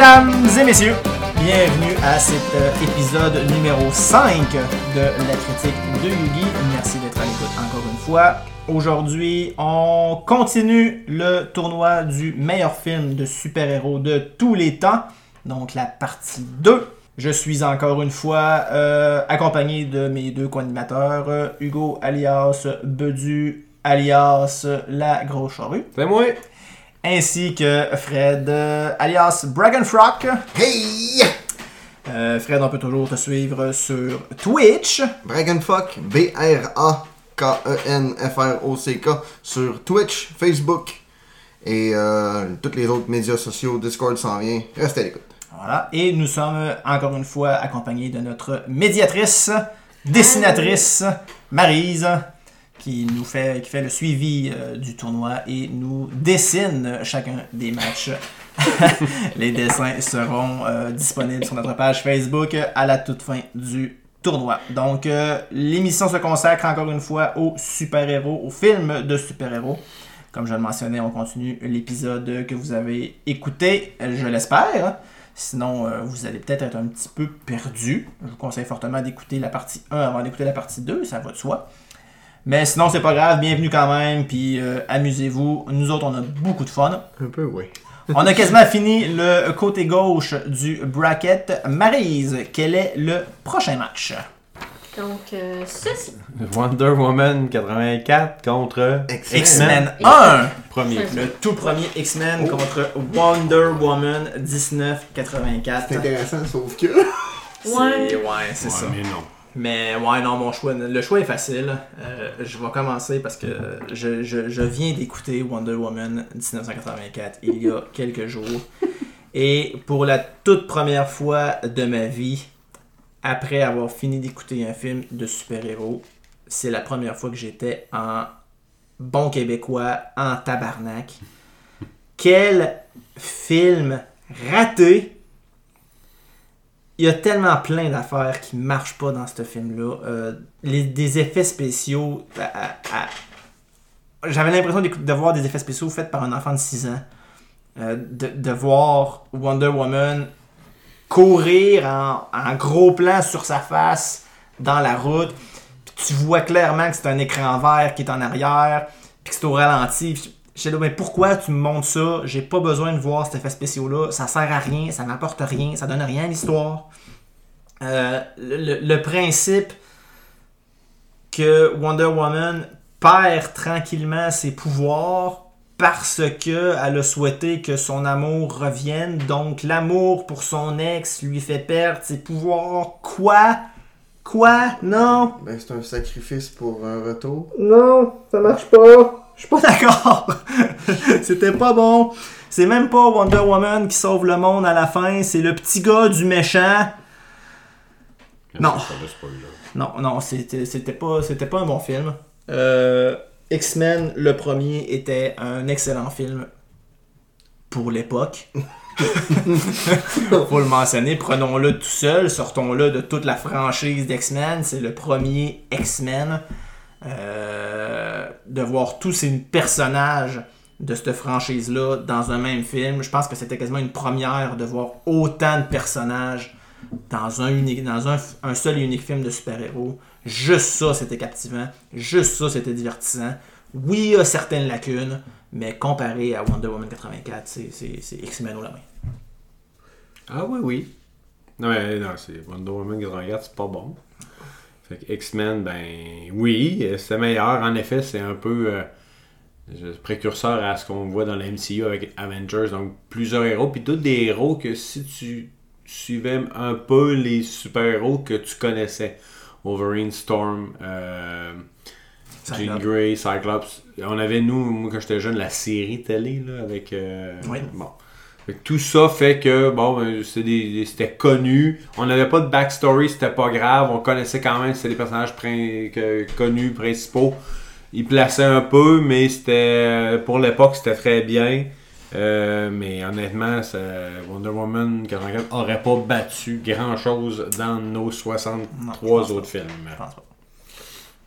Mesdames et messieurs, bienvenue à cet euh, épisode numéro 5 de la critique de Yugi. Merci d'être à l'écoute encore une fois. Aujourd'hui, on continue le tournoi du meilleur film de super-héros de tous les temps, donc la partie 2. Je suis encore une fois euh, accompagné de mes deux co-animateurs, Hugo alias Bedu alias La Grosse Charrue, C'est moi. Ainsi que Fred euh, alias Bragenfrock. Hey! Euh, Fred, on peut toujours te suivre sur Twitch. Bragenfuck, B-R-A-K-E-N-F-R-O-C-K E sur Twitch, Facebook et euh, tous les autres médias sociaux. Discord s'en vient. Restez à l'écoute. Voilà. Et nous sommes encore une fois accompagnés de notre médiatrice, dessinatrice, Marise, qui nous fait, qui fait le suivi euh, du tournoi et nous dessine chacun des matchs. Les dessins seront euh, disponibles sur notre page Facebook à la toute fin du tournoi. Donc, euh, l'émission se consacre encore une fois aux super-héros, aux films de super-héros. Comme je le mentionnais, on continue l'épisode que vous avez écouté, je l'espère. Sinon, vous allez peut-être être un petit peu perdu. Je vous conseille fortement d'écouter la partie 1 avant d'écouter la partie 2, ça va de soi. Mais sinon, c'est pas grave, bienvenue quand même, puis euh, amusez-vous. Nous autres, on a beaucoup de fun. Un peu, oui. On a quasiment fini le côté gauche du bracket. Maryse, quel est le prochain match? Donc, euh, ceci. Wonder Woman 84 contre X-Men 1! Premier. Le tout premier X-Men contre Wonder Woman 1984. C'est intéressant, sauf que. C'est- Ouais. ouais, c'est ça. mais non. Mais ouais, non, mon choix, le choix est facile. Euh, je vais commencer parce que je, je- je viens d'écouter Wonder Woman 1984 il y a quelques jours. Et pour la toute première fois de ma vie, après avoir fini d'écouter un film de super-héros, c'est la première fois que j'étais en bon québécois, en tabarnak. Quel film raté! Il y a tellement plein d'affaires qui marchent pas dans ce film-là. Euh, les, des effets spéciaux. J'avais l'impression d'écouter- de voir des effets spéciaux faits par un enfant de 6 ans. Euh, de, de voir Wonder Woman courir en, gros plan sur sa face dans la route. Puis tu vois clairement que c'est un écran vert qui est en arrière. Puis que c'est au ralenti. J'étais là, mais pourquoi tu me montres ça? J'ai pas besoin de voir cet effet spéciaux-là. Ça sert à rien, ça n'apporte rien, ça donne rien à l'histoire. Euh, le, le- le principe que Wonder Woman perd tranquillement ses pouvoirs parce que elle a souhaité que son amour revienne. Donc l'amour pour son ex lui fait perdre ses pouvoirs. Quoi? Quoi? Non? Ben, c'est un sacrifice pour un retour. Non, ça marche pas. Je suis pas d'accord. C'était pas bon. C'est même pas Wonder Woman qui sauve le monde à la fin, c'est le petit gars du méchant. Non. Non, non, c'était pas, pas un bon film. Euh, X-Men, le premier, était un excellent film pour l'époque. Faut le mentionner, prenons-le tout seul, sortons-le de toute la franchise d'X-Men. C'est le premier X-Men. Euh, de voir tous ces personnages de cette franchise-là dans un même film. Je pense que c'était quasiment une première de voir autant de personnages dans un, unique, dans un, un seul et unique film de super-héros. Juste ça, c'était captivant. Juste ça, c'était divertissant. Oui, il y a certaines lacunes, mais comparé à Wonder Woman 84, c'est- X-Men au la main. Ah oui, oui. Non, mais non, Wonder Woman 84, c'est pas bon. Fait que X-Men, ben oui, c'est meilleur. En effet, c'est un peu euh, précurseur à ce qu'on voit dans la MCU avec Avengers. Donc, plusieurs héros, puis tous des héros que si tu suivais un peu les super-héros que tu connaissais. Wolverine, Storm, euh, Jean. Grey, Cyclops. On avait, nous, moi, quand j'étais jeune, la série télé, là, avec... euh, Oui. Bon. Fait que tout ça fait que, bon, ben, c'était connu. On n'avait pas de backstory, c'était pas grave. On connaissait quand même, c'était des personnages prin- que- connus, principaux. Ils plaçaient un peu, mais c'était pour l'époque, c'était très bien. Euh, mais honnêtement, ça- Wonder Woman 84 aurait pas battu grand chose dans nos Non, je 63 pense autres films. Je pense pas.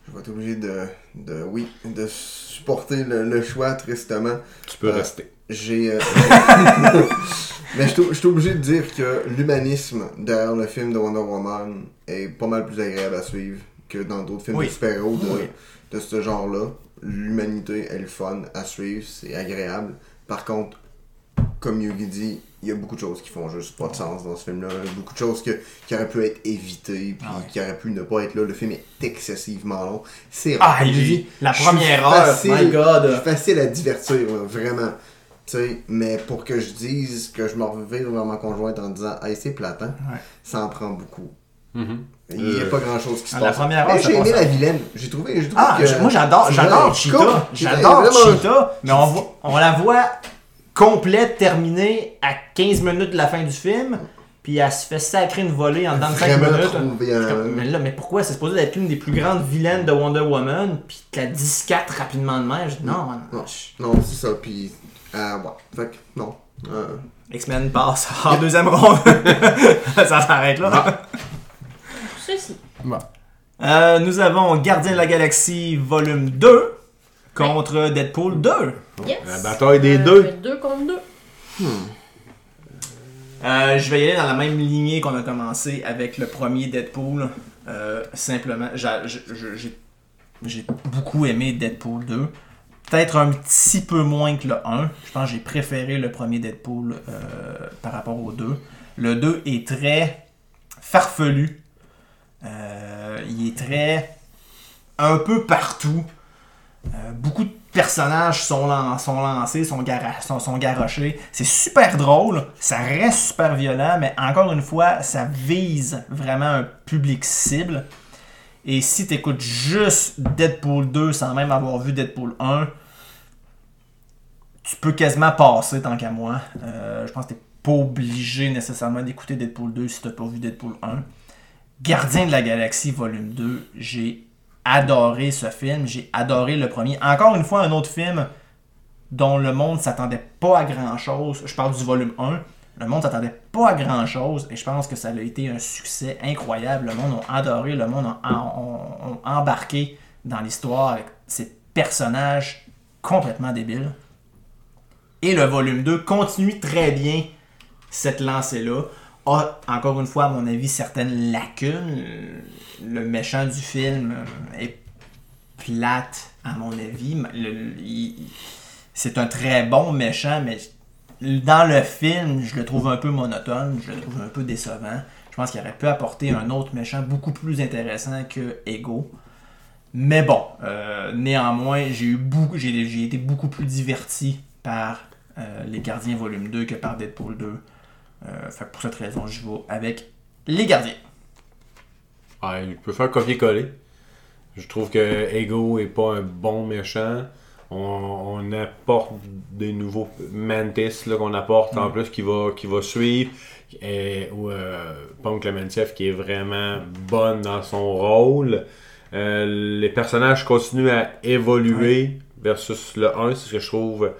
Je vais être obligé de, de, oui, de supporter le, le choix, tristement. Tu peux Euh, rester. J'ai. euh, Mais je suis- obligé de dire que l'humanisme derrière le film de Wonder Woman est pas mal plus agréable à suivre que dans d'autres films Oui. de super-héros de, Oui. de ce genre-là. L'humanité est le fun à suivre, c'est agréable. Par contre, comme Yugi dit, il y a beaucoup de choses qui font juste pas de sens dans ce film-là. Beaucoup de choses que, qui auraient pu être évitées, puis Ah ouais. qui auraient pu ne pas être là. Le film est excessivement long. C'est Ah, la première heure, facile- my God. je suis facile à divertir, vraiment. Tu sais, mais pour que je dise que je me revire vers ma conjointe en disant Hey, c'est platant, Ouais. ça en prend beaucoup. Mhm. Il n'y a Euh, pas grand chose qui se passe. la j'ai aimé ça. la vilaine. J'ai trouvé, j'ai trouvé Ah, que- moi j'adore, j'adore Cheetah. J'adore Cheetah, mais on, voit- on la voit complète, terminée à 15 minutes de la fin du film, puis elle se fait sacrer une volée en dedans de 5 Vraiment minutes. comme, Mais là, mais pourquoi? C'est supposé être l'une des plus grandes vilaines de Wonder Woman, puis que la 10-4 rapidement de même. Je dis, non, man, Non, je- non c'est ça. Puis, euh, ouais. Fait que, non. Euh, X-Men passe en deuxième ronde. ça s'arrête là. Ceci. Euh, nous avons Gardien de la Galaxie volume 2 contre Deadpool 2. Yes. La bataille des Euh, deux. Deux contre deux. Euh, je vais y aller dans la même lignée qu'on a commencé avec le premier Deadpool. Euh, simplement, j'ai beaucoup aimé Deadpool 2. Peut-être un petit peu moins que le 1. Je pense que j'ai préféré le premier Deadpool euh, par rapport au 2. Le 2 est très farfelu. Euh, il est très... un peu partout. Euh, beaucoup de personnages sont, lan- sont lancés, sont, sont, sont garochés. C'est super drôle, ça reste super violent, mais encore une fois, ça vise vraiment un public cible. Et si tu écoutes juste Deadpool 2 sans même avoir vu Deadpool 1, tu peux quasiment passer tant qu'à moi. Euh, je pense que tu pas obligé nécessairement d'écouter Deadpool 2 si tu pas vu Deadpool 1. Gardien de la Galaxie volume 2, j'ai adoré ce film, j'ai adoré le premier. Encore une fois, un autre film dont le monde s'attendait pas à grand chose. Je parle du volume 1. Le monde s'attendait pas à grand chose et je pense que ça a été un succès incroyable. Le monde a adoré, le monde a, embarqué dans l'histoire avec ces personnages complètement débiles. Et le volume 2 continue très bien cette lancée-là. A, encore une fois, à mon avis, certaines lacunes. Le méchant du film est plate, à mon avis. C'est un très bon méchant, mais dans le film, je le trouve un peu monotone, je le trouve un peu décevant. Je pense qu'il aurait pu apporter un autre méchant beaucoup plus intéressant que Ego. Mais bon, euh, néanmoins, j'ai été beaucoup plus diverti par euh, Les Gardiens volume 2 que par Deadpool 2. Euh, fait que pour cette raison, je vais avec Les Gardiens. Ouais, il peut faire copier-coller. Je trouve que Ego est pas un bon méchant. On, on apporte des nouveaux Mantis qu'on apporte en plus qui va, qui va suivre. Et, ou euh, Punk qui est vraiment bonne dans son rôle. Euh, les personnages continuent à évoluer versus le 1, c'est ce que je trouve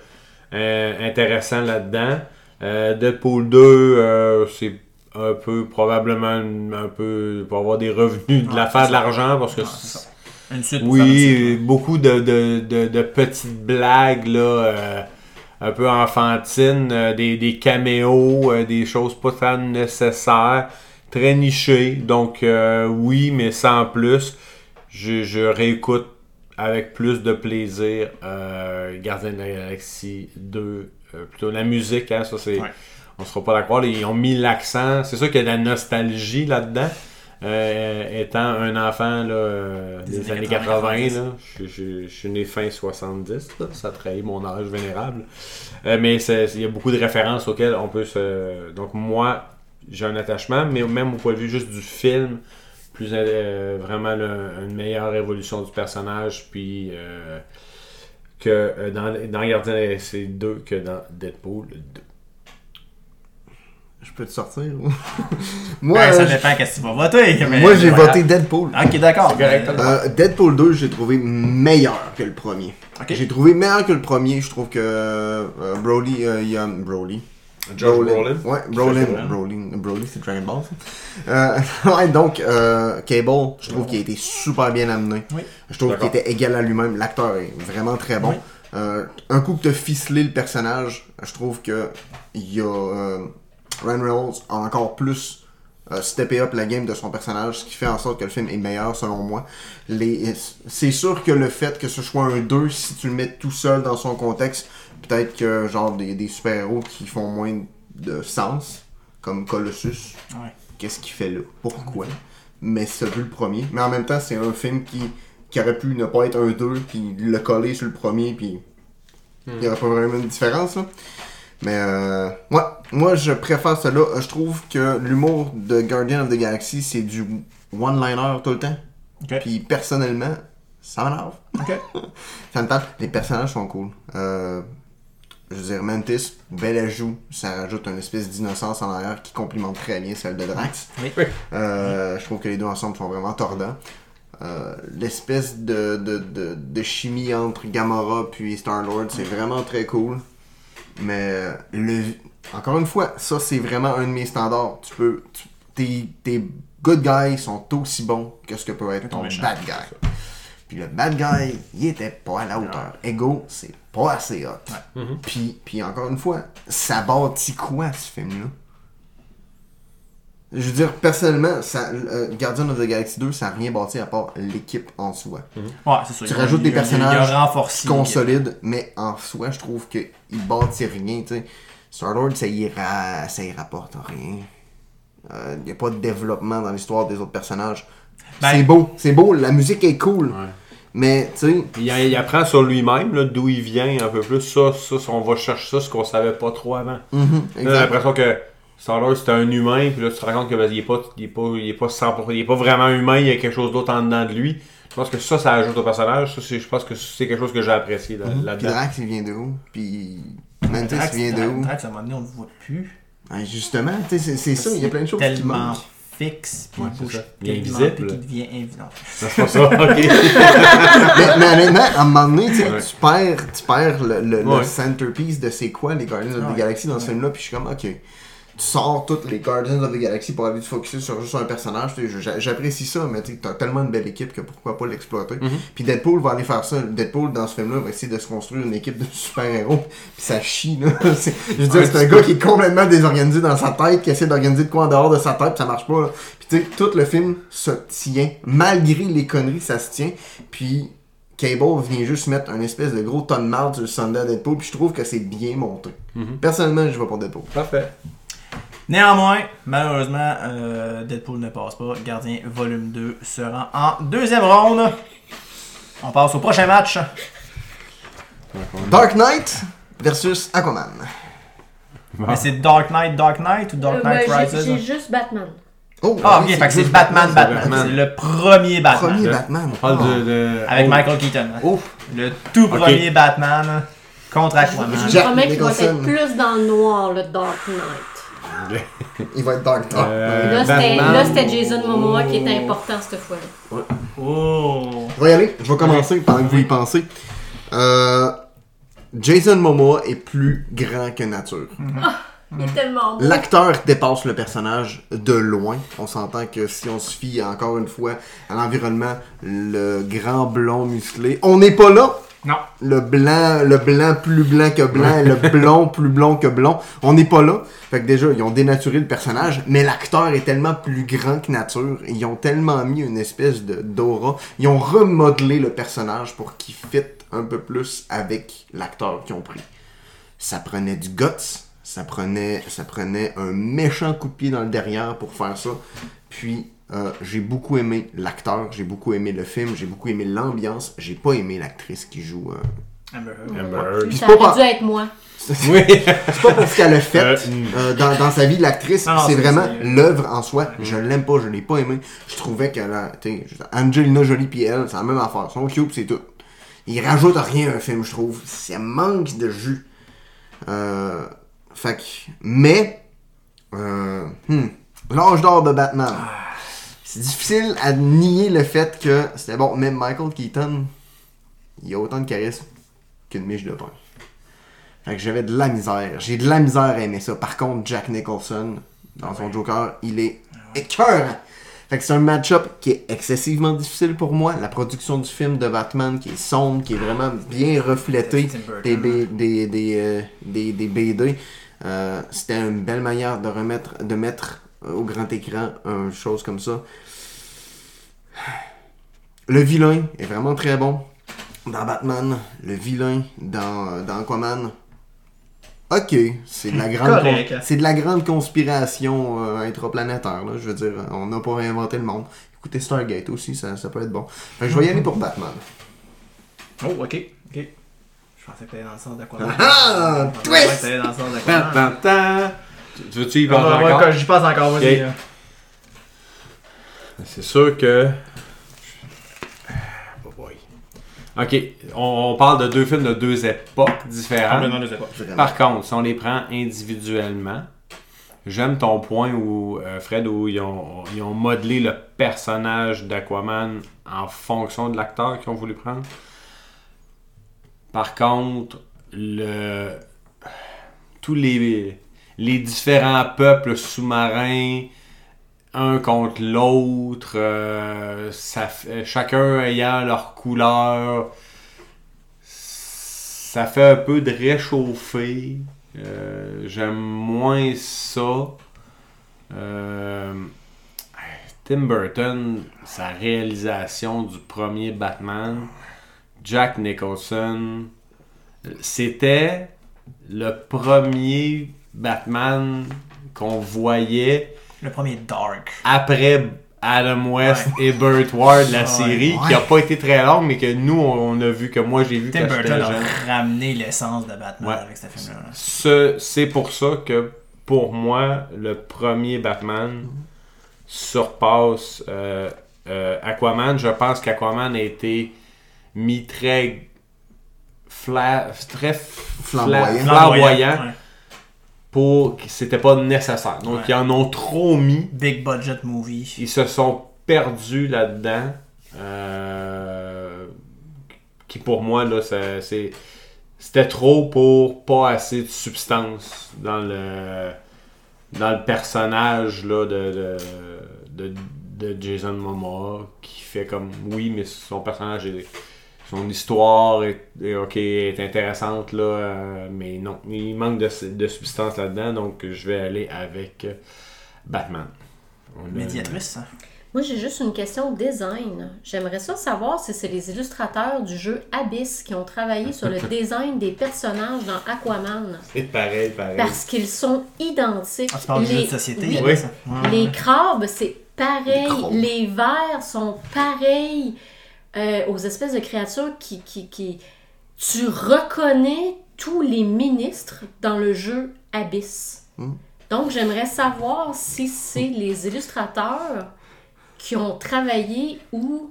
euh, intéressant là-dedans. Euh, Deadpool 2, euh, c'est un peu probablement un peu pour avoir des revenus, de Ouais, la faire c'est de l'argent parce que Ouais. Une suite pour faire un oui, beaucoup de, de, de, de petites blagues là, euh, un peu enfantines, euh, des, des caméos, euh, des choses pas tant nécessaires, très nichées. Donc euh, oui, mais sans plus. Je, je réécoute avec plus de plaisir euh, Gardien de la Galaxie 2. euh, plutôt la musique, hein, ça c'est. Ouais. On sera pas d'accord. Ils ont mis l'accent. C'est sûr qu'il y a de la nostalgie là-dedans? Euh, étant un enfant là, euh, Des des, années années 80, 80, là, je, je- je suis né fin 70, là, ça trahit mon âge vénérable. Euh, mais c'est- il y a beaucoup de références auxquelles on peut se. Donc, moi, j'ai un attachement, mais même au point de vue juste du film, plus euh, vraiment le- une meilleure évolution du personnage, puis que dans, dans Gardien Galaxie 2 que dans Deadpool 2. Je peux te sortir ou? Moi, Ben, ça dépend qu'est-ce que tu vas voter. mais moi j'ai voilà. voté Deadpool. Ok, d'accord. Correct, Euh, Deadpool 2, j'ai trouvé meilleur que le premier. J'ai trouvé meilleur que le premier. Je trouve que euh, Broly, euh, il y a Broly. Josh Brolin. Ouais, Brolin. Brolin. Broly, Broly c'est Dragon Ball. ça. Euh, ouais, donc, euh, Cable, je trouve qu'il a été super bien amené. Oui. Je trouve qu'il était égal à lui-même. L'acteur est vraiment très bon. Oui. Euh, un coup que t'as ficelé le personnage, je trouve que il y a euh, Ryan Reynolds a encore plus euh, steppé up la game de son personnage, ce qui fait en sorte que le film est meilleur selon moi. Les, c'est sûr que le fait que ce soit un 2, si tu le mets tout seul dans son contexte, peut-être que genre des, des super-héros qui font moins de sens, comme Colossus, Ouais. qu'est-ce qu'il fait là? Pourquoi? Mais c'est le premier. Mais en même temps, c'est un film qui, qui aurait pu ne pas être un 2, puis le coller sur le premier, puis il n'y aurait pas vraiment une différence. Là. Mais euh, ouais, moi je préfère cela. Euh, Je trouve que l'humour de Guardian of the Galaxy, c'est du one-liner tout le temps. Puis personnellement, ça m'énerve. Ça me tente. Les personnages sont cool. Euh, je veux dire, Mantis, bel ajout. Ça rajoute une espèce d'innocence en arrière qui complimente très bien celle de Drax. Oui. Euh, je trouve que les deux ensemble sont vraiment tordants. Euh, L'espèce de, de, de, de chimie entre Gamora puis Star-Lord, c'est vraiment très cool. Mais le, encore une fois, ça c'est vraiment un de mes standards. Tu peux, tu- tes, tes good guys sont aussi bons que ce que peut être ton méchant. bad guy. Puis le bad guy, il était pas à la hauteur. Ego, c'est pas assez hot. Puis, puis encore une fois, ça bâtit quoi ce film-là? Je veux dire, personnellement, ça, euh, Guardian of the Galaxy 2, ça n'a rien bâti à part l'équipe en soi. Ouais, c'est ça. Tu rajoutes des personnages Il a renforcé. Consolide, mais en soi, je trouve qu'il bâtit rien. tu sais. Star-Lord, ça y, ra- ça y rapporte rien. Il n'y a pas de développement dans l'histoire des autres personnages. Ben- c'est beau, c'est beau, la musique est cool. Ouais. Mais, tu sais, Il, il apprend sur lui-même, d'où il vient un peu plus. Ça, ça, on va chercher ça, ce qu'on savait pas trop avant. mhm, J'ai l'impression que Star-Lord c'était un humain, puis là tu te rends compte que ben, il, est pas, il, est pas, il, est pas 100%, il est pas vraiment humain, il y a quelque chose d'autre en dedans de lui. Je pense que ça, ça ajoute au personnage. Ça, c'est- je pense que c'est quelque chose que j'ai apprécié là- Puis là-dedans. Drax, il vient de où? Puis Mantis, Drax, il vient de où? Drax, à un moment donné, on ne le voit plus. Ah, justement, tu sais, c'est c'est ça, il y a plein de choses qui tellement manquent. fixe, puis Ouais, il c'est bouge ça. Il est tellement, invisible. puis qu'il devient évident. Ça, c'est pas ça, ok. mais, mais honnêtement, à un moment donné, Ouais. tu perds, tu perds le, le- le Ouais. centerpiece de c'est quoi les Guardians of the Galaxy dans ce film-là, puis je suis comme, ok. Tu sors toutes les Guardians of the Galaxy pour aller te focusser sur juste un personnage. J'apprécie ça, mais tu t'as tellement une belle équipe que pourquoi pas l'exploiter. Mm-hmm. Puis Deadpool va aller faire ça. Deadpool, dans ce film-là, va essayer de se construire une équipe de super-héros. Puis ça chie, là. Je veux dire, Ouais, c'est un gars qui est complètement désorganisé dans sa tête, qui essaie d'organiser de quoi en dehors de sa tête, puis ça marche pas, là. Puis tu sais, tout le film se tient. Malgré les conneries, ça se tient. Puis Cable vient juste mettre un espèce de gros ton de marde sur le Sunday à Deadpool, puis je trouve que c'est bien monté. Personnellement, je vais pour Deadpool. Parfait. Néanmoins, malheureusement, euh, Deadpool ne passe pas. Gardien volume 2 se rend en deuxième ronde. On passe au prochain match. Dark Knight versus Aquaman. Mais c'est Dark Knight, Dark Knight ou Dark Euh, Knight ben, j'ai- Rises? J'ai juste Batman. Oh, Ah, oui, ok, fait que c'est Batman, Batman. Batman. C'est le premier Batman. Premier Batman. On parle Oh. de, de- Avec oh, Michael Keaton. Oh, Le tout premier Batman contre Aquaman. Je Jack promets qu'il va Nicholson. être plus dans le noir, le Dark Knight. Il va être Dark Knight. Euh, Là, c'était Jason Momoa qui était important cette fois-là. Oh. Je vais y aller, je vais commencer pendant que vous y pensez. Euh, Jason Momoa est plus grand que nature. Il est tellement beau. L'acteur dépasse le personnage de loin. On s'entend que si on se fie encore une fois à l'environnement, le grand blond musclé, on n'est pas là. Non. Le blanc, le blanc plus blanc que blanc, le blond plus blond que blond. On n'est pas là. Fait que déjà, ils ont dénaturé le personnage, mais l'acteur est tellement plus grand que nature. Ils ont tellement mis une espèce de d'aura. Ils ont remodelé le personnage pour qu'il fitte un peu plus avec l'acteur qu'ils ont pris. Ça prenait du guts, ça prenait, ça prenait un méchant coup de pied dans le derrière pour faire ça. Puis euh, j'ai beaucoup aimé l'acteur, j'ai beaucoup aimé le film, j'ai beaucoup aimé l'ambiance, j'ai pas aimé l'actrice qui joue. euh, Amber Heard. Ça c'est pas aurait pas- dû être moi. Oui. C'est pas pour ce qu'elle a fait Euh, euh, dans, dans sa vie, l'actrice, c'est vraiment l'œuvre en soi. Je l'aime pas, je l'ai pas aimé. Je trouvais qu'elle a. tu sais, je- Angelina Jolie pis elle, c'est la même affaire. Son cube, c'est tout. Il rajoute rien à un film, je trouve. Ça manque de jus. Euh, fait que. Mais. Euh, hmm, L'âge d'or de Batman. C'est difficile à nier le fait que c'était bon. Même Michael Keaton, il a autant de charisme qu'une miche de pain. Fait que j'avais de la misère. J'ai de la misère à aimer ça. Par contre, Jack Nicholson, dans son Joker, il est écœurant. Fait que c'est un match-up qui est excessivement difficile pour moi. La production du film de Batman qui est sombre, qui est vraiment bien reflétée Burton. des, B- des, des, euh, des, des BD. Euh, C'était une belle manière de remettre, de mettre au grand écran une chose comme ça. Le vilain est vraiment très bon dans Batman. Le vilain dans, dans Aquaman. Ok, c'est de la grande, con- c'est de la grande conspiration euh, intraplanétaire. Là, je veux dire, on n'a pas réinventé le monde. Écoutez Stargate aussi, ça, ça peut être bon. Fait que je vais y aller pour Batman. Oh, ok, ok. Je pensais que t'allais dans le sens d'Aquaman. Ah, Je pensais twist! que t'allais dans le sens Tan, d'Aquaman. Tu- Tu veux-tu y penser encore? ouais, J'y passe encore, vas-y. C'est sûr que. Oh boy. Ok, on, on parle de deux films de deux époques différentes. Complètement deux époques. Vraiment. Par contre, si on les prend individuellement, j'aime ton point où, euh, Fred, où ils ont, ils ont modelé le personnage d'Aquaman en fonction de l'acteur qu'ils ont voulu prendre. Par contre, le, tous les, les différents peuples sous-marins, un contre l'autre, euh, fait- chacun ayant leur couleur, ça fait un peu de réchauffer. Euh, J'aime moins ça. Euh, Tim Burton, sa réalisation du premier Batman, Jack Nicholson, c'était le premier Batman qu'on voyait Le premier Dark. après Adam West et Burt Ward, la Ouais. série, qui a pas été très longue, mais que nous, on a vu, que moi j'ai vu Tim quand j'étais Burton jeune. a ramené l'essence de Batman Ouais. avec ce film-là. là. Ce- C'est pour ça que, pour moi, le premier Batman surpasse euh, euh, Aquaman. Je pense qu'Aquaman a été mis très, fla- très fla- Flamboyant. flamboyant Ouais. Pour c'était pas nécessaire. Donc, Ouais. ils en ont trop mis. Big budget movie. Ils se sont perdus là-dedans. Euh, qui pour moi, là, c'est. C'était trop pour pas assez de substance dans le dans le personnage là, de, de, de, de Jason Momoa qui fait comme oui mais son personnage est son histoire est, est- ok est intéressante là euh, mais non il manque de, de substance là-dedans donc je vais aller avec Batman On a- Médiatrice. hein? Moi, j'ai juste une question de design. J'aimerais ça savoir si c'est les illustrateurs du jeu Abyss qui ont travaillé sur le design des personnages dans Aquaman. C'est pareil, pareil. Parce qu'ils sont identiques. Ah, tu parles du Les- jeu de société? oui. Les crabes, c'est pareil. Les. Les vers sont pareils euh, aux espèces de créatures qui, qui, qui... Tu reconnais tous les ministres dans le jeu Abyss. Hmm. Donc, j'aimerais savoir si c'est les illustrateurs qui ont travaillé ou...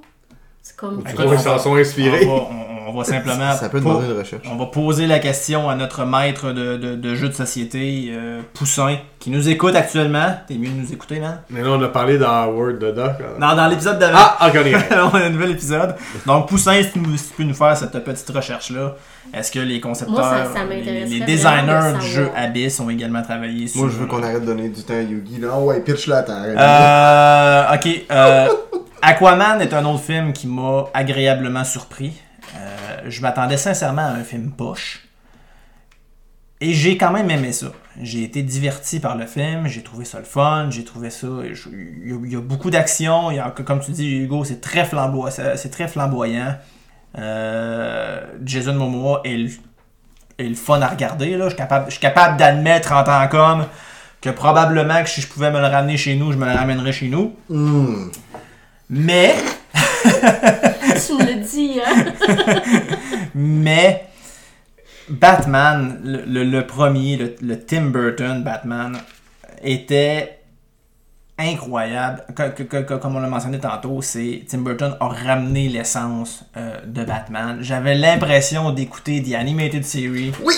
C'est comme... Tu vois, ils s'en sont inspirés. On va, on- on va simplement. Ça peut demander une recherche. On va poser la question à notre maître de, de, de jeux de société, euh, Poussin, qui nous écoute actuellement. T'es mieux de nous écouter, man? Mais là, on a parlé dans Word de Doc. Non, dans l'épisode d'avant. Ah, ok, on a un nouvel épisode. Donc, Poussin, si tu, nous- si tu peux nous faire cette petite recherche-là, est-ce que les concepteurs, Moi, ça- ça les, designers de du jeu Abyss ont également travaillé sur. Moi, je veux qu'on arrête de donner du temps à Yugi. Là, ouais, pitch là, arrête. Euh, ok. euh, Aquaman est un autre film qui m'a agréablement surpris. Je m'attendais sincèrement à un film poche. Et j'ai quand même aimé ça. J'ai été diverti par le film, j'ai trouvé ça le fun, j'ai trouvé ça. Il y, a- il y a beaucoup d'action, comme tu dis, Hugo, c'est très, très flamboyant. Euh, Jason Momoa est le, est le fun à regarder. Là. Je suis capable, je suis capable d'admettre en tant qu'homme que probablement que si je pouvais me le ramener chez nous, je me le ramènerais chez nous. Hmm. Mais, tu me le dis, hein? mais, Batman, le, le- le premier, le, le Tim Burton Batman, était incroyable. Co- co- co- co- Comme on l'a mentionné tantôt, c'est Tim Burton a ramené l'essence euh, de Batman. J'avais l'impression d'écouter The Animated Series, Oui!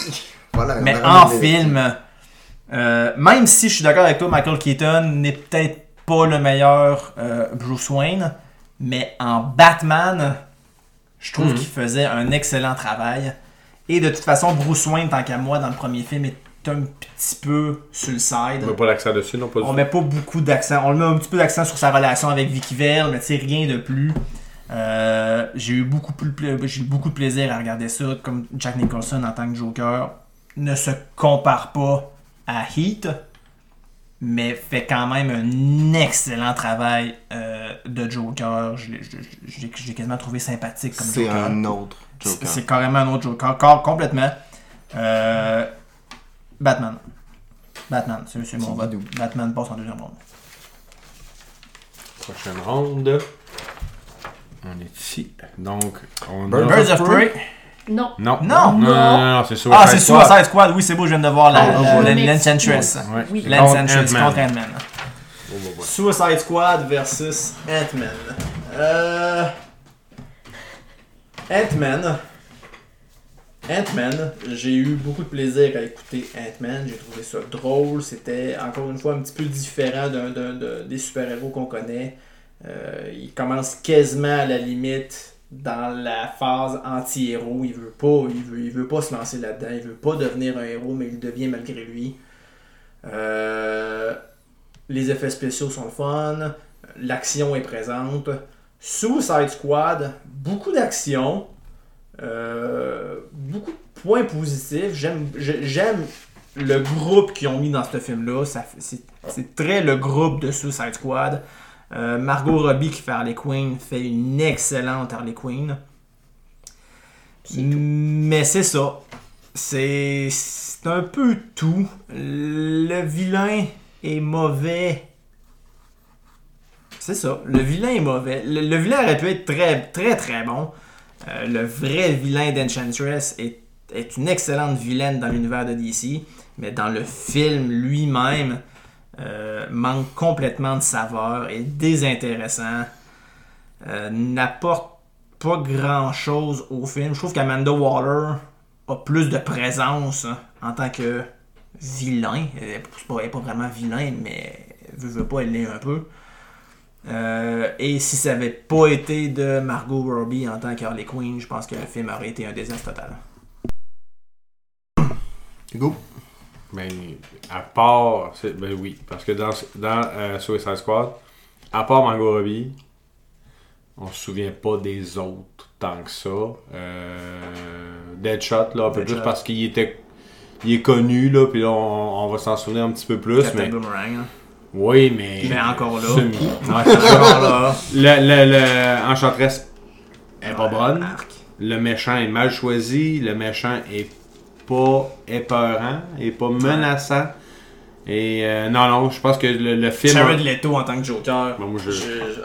Voilà, mais en film. Euh, même si je suis d'accord avec toi, Michael Keaton n'est peut-être pas le meilleur euh, Bruce Wayne, mais en Batman, je trouve Mhm. qu'il faisait un excellent travail. Et de toute façon, Bruce Wayne, tant qu'à moi, dans le premier film, est un petit peu sur le side. On n'a pas l'accent dessus, non pas du On met pas beaucoup d'accent. On le met un petit peu d'accent sur sa relation avec Vicky Vale, mais tu rien de plus. Euh, j'ai eu beaucoup plus j'ai eu beaucoup de plaisir à regarder ça, comme Jack Nicholson en tant que Joker ne se compare pas à Heat, mais fait quand même un excellent travail euh, de Joker. J'ai quasiment trouvé sympathique comme C'est Joker. un autre C'est Joker. c'est carrément un autre Joker, car- complètement. Euh, Batman. Batman, c'est c'est mon vote. Batman passe en deuxième ronde. Prochaine ronde. On est ici. Donc, on a... Birds of Prey. Non. Non. Non. Non, non, non, non, c'est Suicide Ah, c'est Squad. Suicide Squad. Oui, c'est beau, je viens de voir la, Ah, la-. Ouais. Oui. Contre Ant-Man. Oh. Suicide Squad versus Ant-Man. Euh... Ant-Man. Ant-Man, j'ai eu beaucoup de plaisir à écouter Ant-Man. J'ai trouvé ça drôle. C'était encore une fois un petit peu différent d'un, d'un- d'un- des super-héros qu'on connaît. Euh, il commence quasiment à la limite dans la phase anti-héros. Il veut pas, il veut, il veut pas se lancer là-dedans. Il veut pas devenir un héros, mais il devient malgré lui. Euh, les effets spéciaux sont fun. L'action est présente. Suicide Squad, beaucoup d'action. Euh, beaucoup de points positifs. J'aime, j'ai- j'aime le groupe qu'ils ont mis dans ce film-là. C'est très le groupe de Suicide Squad. Euh, Margot Robbie qui fait Harley Quinn fait une excellente Harley Quinn. Mais c'est ça. C'est, c'est un peu tout. Le vilain est mauvais. C'est ça. Le vilain est mauvais. Le, le vilain aurait pu être très, très, très bon. Euh, le vrai vilain d'Enchantress est, est une excellente vilaine dans l'univers de DC, mais dans le film lui-même, euh, manque complètement de saveur, est désintéressant, euh, n'apporte pas grand-chose au film. Je trouve qu'Amanda Waller a plus de présence hein, en tant que vilain. Elle est pas, vraiment vilain, mais veut, veut pas, elle l'est un peu. Euh, et si ça avait pas été de Margot Robbie en tant qu'Harley Quinn, je pense que le film aurait été un désastre total. Ben, à part. Ben oui, parce que dans, dans euh, Suicide Squad, à part Margot Robbie, on se souvient pas des autres tant que ça. Euh, Deadshot, là, un peu plus parce qu'il était. Il est connu, là, puis là, on, on va s'en souvenir un petit peu plus. Captain Mais, Boomerang. hein. oui, mais. Mais encore là. Semi. Ouais. Encore là. le, le, le Enchantress est pas bonne. Le méchant est mal choisi. Le méchant est pas épeurant, est pas menaçant. Et euh, non, non, je pense que le, le film. Jared Leto en tant que Joker. Bon, moi, je-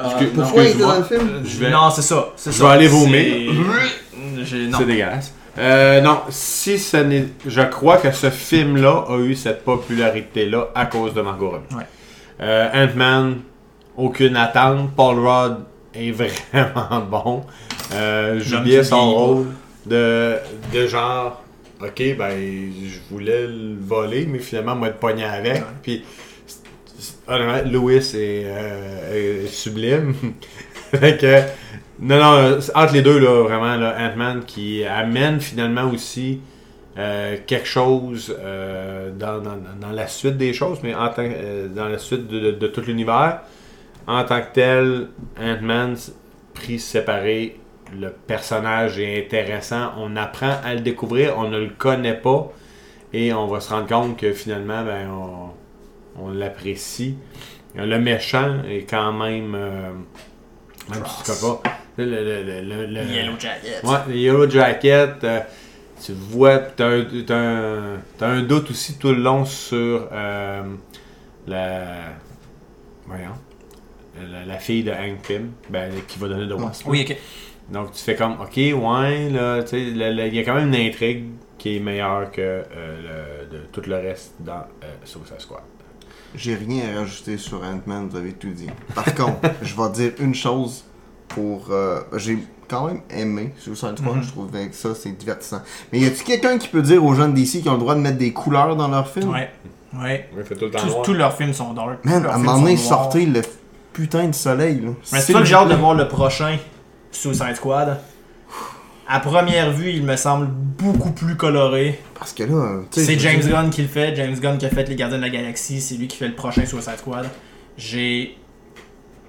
ah, que- non. Pourquoi il Excuse-moi. dans le film? Je vais- Non, c'est ça. c'est je ça. vais aller vomir. C'est dégueulasse. Euh, non, si ce n'est. Je crois que ce film-là a eu cette popularité-là à cause de Margot Robbie. Ouais. Euh, Ant-Man, aucune attente. Paul Rudd est vraiment bon. Euh, J'oubliais qui son rôle de, de genre. Ok, ben, je voulais le voler, mais finalement, moi, être pogné avec. Ouais. Puis, honnêtement, Louis est, euh, est sublime. fait que, non, non, c'est entre les deux, là, vraiment, là, Ant-Man qui amène finalement aussi euh, quelque chose euh, dans, dans- dans la suite des choses, mais en tant, dans la suite de, de- de tout l'univers. En tant que tel, Ant-Man, pris séparé, le personnage est intéressant. On apprend à le découvrir, on ne le connaît pas, et on va se rendre compte que finalement, ben, on, on l'apprécie. Le méchant est quand même. euh, même tu pas. Le, le- le- le- le- Yellow Jacket. Ouais, le Yellow Jacket, euh, tu vois, t'as un, t'as un, t'as un doute aussi tout le long sur euh, la. Voyons. La, la fille de Hank Pym, ben, qui va donner de Wasp. Oui, ok. Donc tu fais comme, ok, ouais, là, tu sais, il y a quand même une intrigue qui est meilleure que euh, le- de tout le reste dans euh, Suicide Squad. J'ai rien à rajouter sur Ant-Man, vous avez tout dit. Par contre, je vais dire une chose pour. euh, J'ai quand même aimé Suicide Squad, Mhm. je trouvais que ça c'est divertissant. Mais y a-t-il quelqu'un qui peut dire aux gens de DC qui ont le droit de mettre des couleurs dans leur film Ouais. Ouais. Ouais, fait tout le temps Tous, leurs films sont dark. Man, leurs à un films moment donné, sortez le putain de soleil là. Mais c'est ça que j'ai hâte de voir le prochain Suicide Squad. À première vue, il me semble beaucoup plus coloré. Parce que là, tu sais, C'est je James Gunn qui le fait. James Gunn qui a fait Les Gardiens de la Galaxie. C'est lui qui fait le prochain Suicide Squad. J'ai.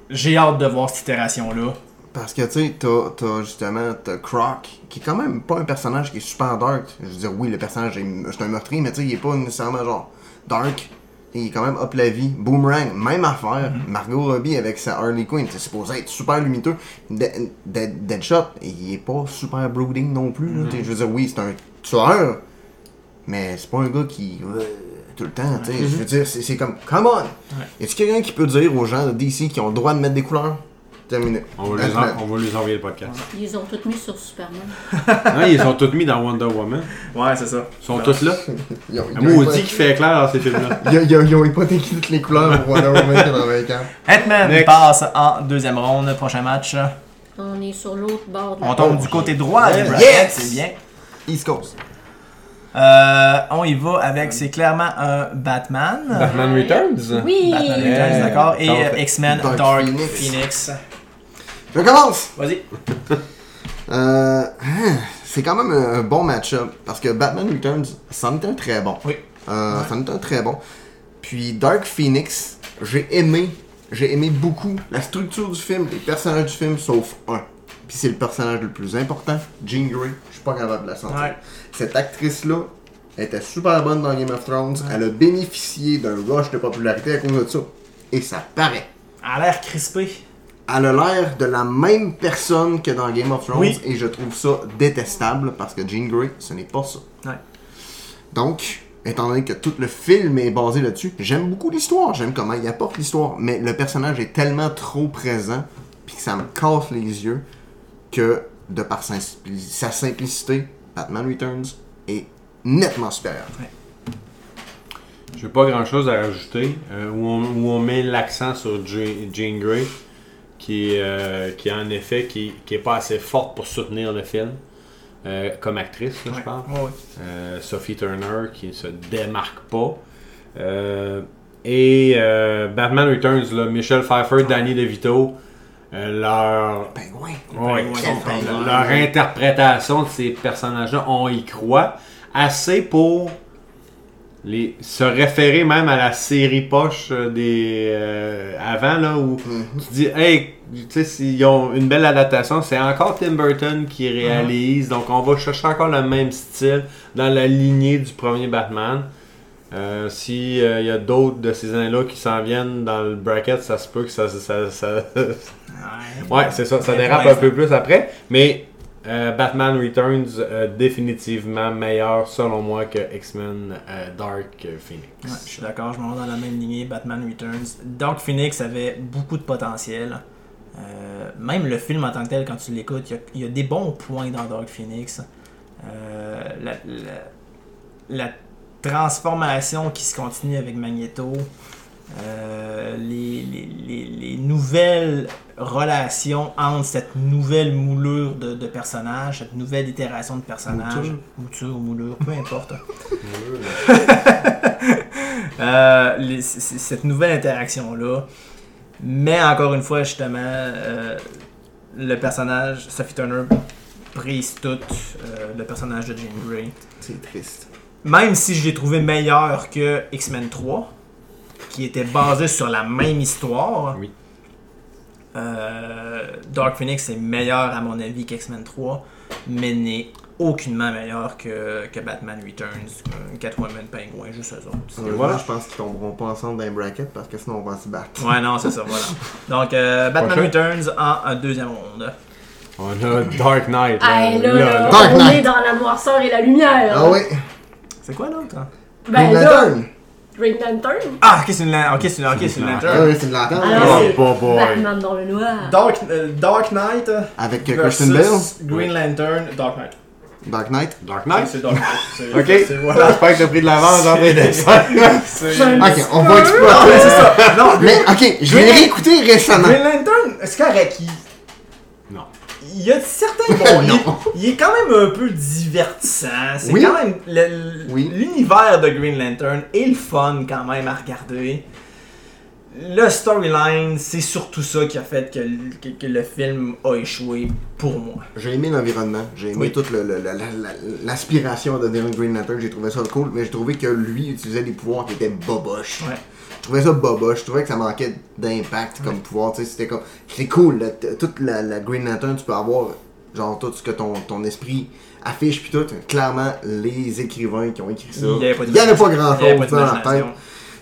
J'ai hâte de voir cette itération-là. Parce que tu sais, t'as, t'as justement t'as Croc, qui est quand même pas un personnage qui est super dark. Je veux dire, oui, le personnage est, c'est un meurtrier, mais tu sais, il est pas nécessairement genre dark. Il est quand même up la vie. Boomerang, même affaire. Margot Robbie avec sa Harley Quinn, c'est supposé être super lumiteux. De- de- Deadshot, il est pas super brooding non plus. sais, Je veux dire, oui, c'est un tueur, mais c'est pas un gars qui. euh, tout le temps, sais. Je veux dire, c'est, comme, come on! Y a-tu quelqu'un qui peut dire aux gens de DC qui ont le droit de mettre des couleurs? Terminé. On va, les Batman. en- on va les envoyer le podcast. Ils les ont tous mis sur Superman. Non, ils sont tous mis dans Wonder Woman. Ouais, c'est ça. Ils sont tous là. Ils ont, Un ils ont maudit qui fait éclair dans ces films-là. Ils ont- ils ont- ont hypothéqué toutes les couleurs pour Wonder Woman 84. Ant-Man Next. passe en deuxième ronde. Prochain match. On est sur l'autre bord de la On tombe du côté droit du Yes. c'est bien. East Coast. Euh, on y va avec, c'est clairement un Batman. Batman Returns? Oui! Batman. Returns, d'accord. Et X-Men Dark Dark, Phoenix. Phoenix. Je commence! Vas-y. Euh, hein, c'est quand même un bon match-up parce que Batman Returns, est un très bon. Oui. Euh, est un très bon. Puis Dark Phoenix, j'ai aimé, j'ai aimé beaucoup la structure du film, les personnages du film, sauf un. Puis c'est le personnage le plus important, Jean Grey. Je suis pas capable de la sentir. Ouais. Cette actrice-là était super bonne dans Game of Thrones. Elle a bénéficié d'un rush de popularité à cause de ça. Et ça paraît. Elle a l'air crispé. Elle a l'air de la même personne que dans Game of Thrones Oui. et je trouve ça détestable parce que Jean Grey, ce n'est pas ça. Ouais. Donc, étant donné que tout le film est basé là-dessus, j'aime beaucoup l'histoire, j'aime comment il apporte l'histoire, mais le personnage est tellement trop présent puis que ça me casse les yeux que de par sa simplicité, Batman Returns est nettement supérieur. J'ai pas grand chose à rajouter. euh, où, on, où on met l'accent sur Jean Grey, qui, est, euh, qui en effet qui, qui est pas assez forte pour soutenir le film. euh, comme actrice, là, je parle. Ouais. Euh, Sophie Turner qui ne se démarque pas. Euh, et euh, Batman Returns, là, Michel Pfeiffer, Danny DeVito, leur, leur interprétation de ces personnages-là, on y croit assez pour les, se référer même à la série poche euh, des euh, avant là où tu dis hey tu sais s'ils ont une belle adaptation c'est encore Tim Burton qui réalise. Donc on va chercher encore le même style dans la lignée du premier Batman. Euh, si il y a d'autres de ces années-là qui s'en viennent dans le bracket, ça se peut que ça, ça, ça- ouais, c'est ça, ça dérape un peu plus après. Mais euh, Batman Returns, euh, définitivement meilleur selon moi que X-Men euh, Dark Phoenix. Je suis d'accord, je me rends dans la même lignée. Batman Returns. Dark Phoenix avait beaucoup de potentiel. Même le film en tant que tel, quand tu l'écoutes, il y a- des bons points dans Dark Phoenix. La transformation qui se continue avec Magneto. Euh, les, les- les- les nouvelles relations entre cette nouvelle moulure de, de personnages, cette nouvelle itération de personnages, Mouture. mouture ou moulure, peu importe. Euh, les- cette nouvelle interaction-là. Mais encore une fois, justement, euh, le personnage, Sophie Turner, brise tout euh, le personnage de Jean Grey. C'est triste. Même si je l'ai trouvé meilleur que X-Men 3, qui était basé sur la même histoire. Oui. euh, Dark Phoenix est meilleur à mon avis qu'X-Men 3, mais n'est aucunement meilleur que, que Batman Returns, que Catwoman, Penguin, juste eux autres. Et voilà, je pense qu'ils tomberont pas ensemble dans les brackets parce que sinon on va se battre. Ouais, non, c'est ça, voilà. Donc, euh, Batman Prochain. Returns en, en deuxième ronde. On a Dark Knight. Là, là, là, là. Dark on Knight. est dans la noirceur et la lumière. Ah oui, C'est quoi l'autre? hein? Ben Green là, Lantern. Green Lantern. Ah, ok, c'est une, lan- ok, c'est une, ok, c'est une Ah lanterne. oui, c'est une lanterne. Alors, Oh, c'est boy, boy. Batman dans le noir. Dark, euh, Dark Knight Avec euh, Kristen Bell. Green Lantern, Dark Knight. Dark Knight? Dark Knight? c'est Dark Knight. C'est- Ok. c'est- voilà. J'espère que t'as pris de l'avance dans tes dessins. Ok, on va Non, exploiter. mais c'est ça. Non, Mais ok, je l'ai réécouté récemment. Green Lantern, c'est correct. Il, y a certains bons. Non. il, il est quand même un peu divertissant. C'est Oui. quand même. Oui. L'univers de Green Lantern est le fun quand même à regarder. le storyline, c'est surtout ça qui a fait que, le- que- que le film a échoué pour moi. J'ai aimé l'environnement, j'ai aimé Oui. toute le- la- la- la- l'aspiration de devenir Green Lantern, j'ai trouvé ça cool, mais j'ai trouvé que lui utilisait des pouvoirs qui étaient boboches. Ouais. Je trouvais ça boboche, je trouvais que ça manquait d'impact comme pouvoir, tu sais, c'était comme... C'est cool, là, toute la, la Green Lantern, tu peux avoir, genre, tout ce que ton, ton esprit affiche, puis tout, clairement, les écrivains qui ont écrit ça, Il y avait pas grand-chose dans la tête.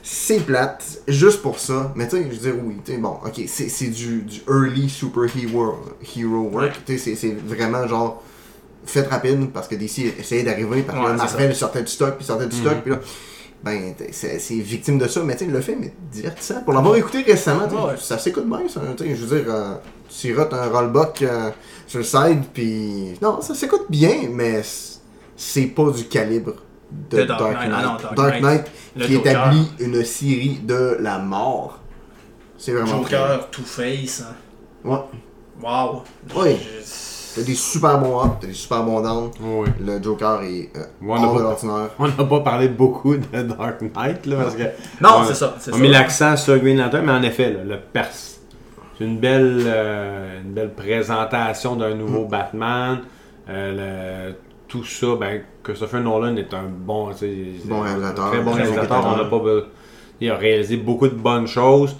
C'est plate, juste pour ça. Mais tu sais, je veux dire, oui, tu sais, bon, ok, c'est c'est du, du early superhero hero work. Ouais. Tu sais, c'est- c'est vraiment genre, fait rapide parce que DC essayait d'arriver, parce que Ouais, Marvel sortait du stock, puis sortait du Mhm. stock, puis là, ben, c'est c'est victime de ça. Mais tu le film est divertissant. Pour l'avoir écouté récemment, Ouais. ça s'écoute bien, ça. Je veux dire, euh, tu sirotes un rollbuck euh, sur le side, puis. Non, ça s'écoute bien, mais c'est pas du calibre de, De Dark, Dark Knight. Ah non, Dark Dark Knight, qui établit une série de la mort. C'est vraiment Joker, Two-Face. hein. Ouais. Wow. Oui. Je- T'as des super bons ups, t'as des super bons downs. Oui. Le Joker est euh, on hors de pas- l'ordinaire. On n'a pas parlé beaucoup de Dark Knight, là, parce que. Non, on- c'est ça. On a ça. mis l'accent sur Green Lantern, mais en effet, là, le perse. C'est une belle, euh, une belle présentation d'un nouveau Mm. Batman. Euh, le- tout ça, ben, Christopher Nolan est un bon, Bon réalisateur. Très bon réalisateur. On pas il a réalisé beaucoup de bonnes choses.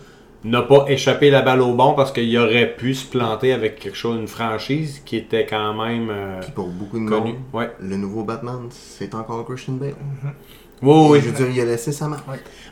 N'a pas échappé la balle au bon parce qu'il aurait pu se planter avec quelque chose, une franchise qui était quand même euh, Puis pour beaucoup de connue. monde, Ouais. le nouveau Batman, c'est encore Christian Bale. Oui, oui. Je veux dire, il a laissé sa marque.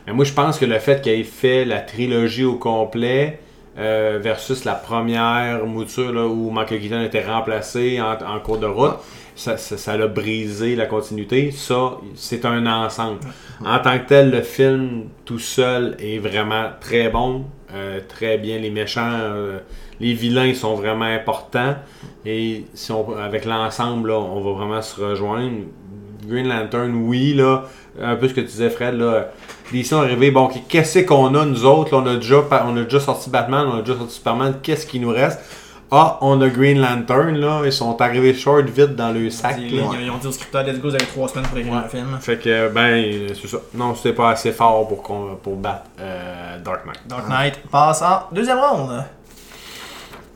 Mais moi, je pense que le fait qu'il ait fait la trilogie au complet euh, versus la première mouture là, où Michael Keaton était remplacé en, en cours de route, ça, ça, ça l'a brisé la continuité. Ça, c'est un ensemble. En tant que tel, le film tout seul est vraiment très bon. Euh, très bien. Les méchants, euh, les vilains sont vraiment importants. Et si avec l'ensemble, on va vraiment se rejoindre. Green Lantern, oui, là, un peu ce que tu disais, Fred, là, DC sont arrivés, bon, qu'est-ce qu'on a, nous autres, on, a déjà, on a déjà sorti Batman, on a déjà sorti Superman, qu'est-ce qui nous reste? Ah, on a Green Lantern, là, ils sont arrivés short vite dans le sac, Ils, là. ils- ils ont dit au scripteur, let's go, vous avez trois semaines pour écrire Ouais. un film. Fait que, ben, c'est ça. Non, c'était pas assez fort pour, qu'on- pour battre euh, Dark Knight. Dark Knight passe en deuxième ronde.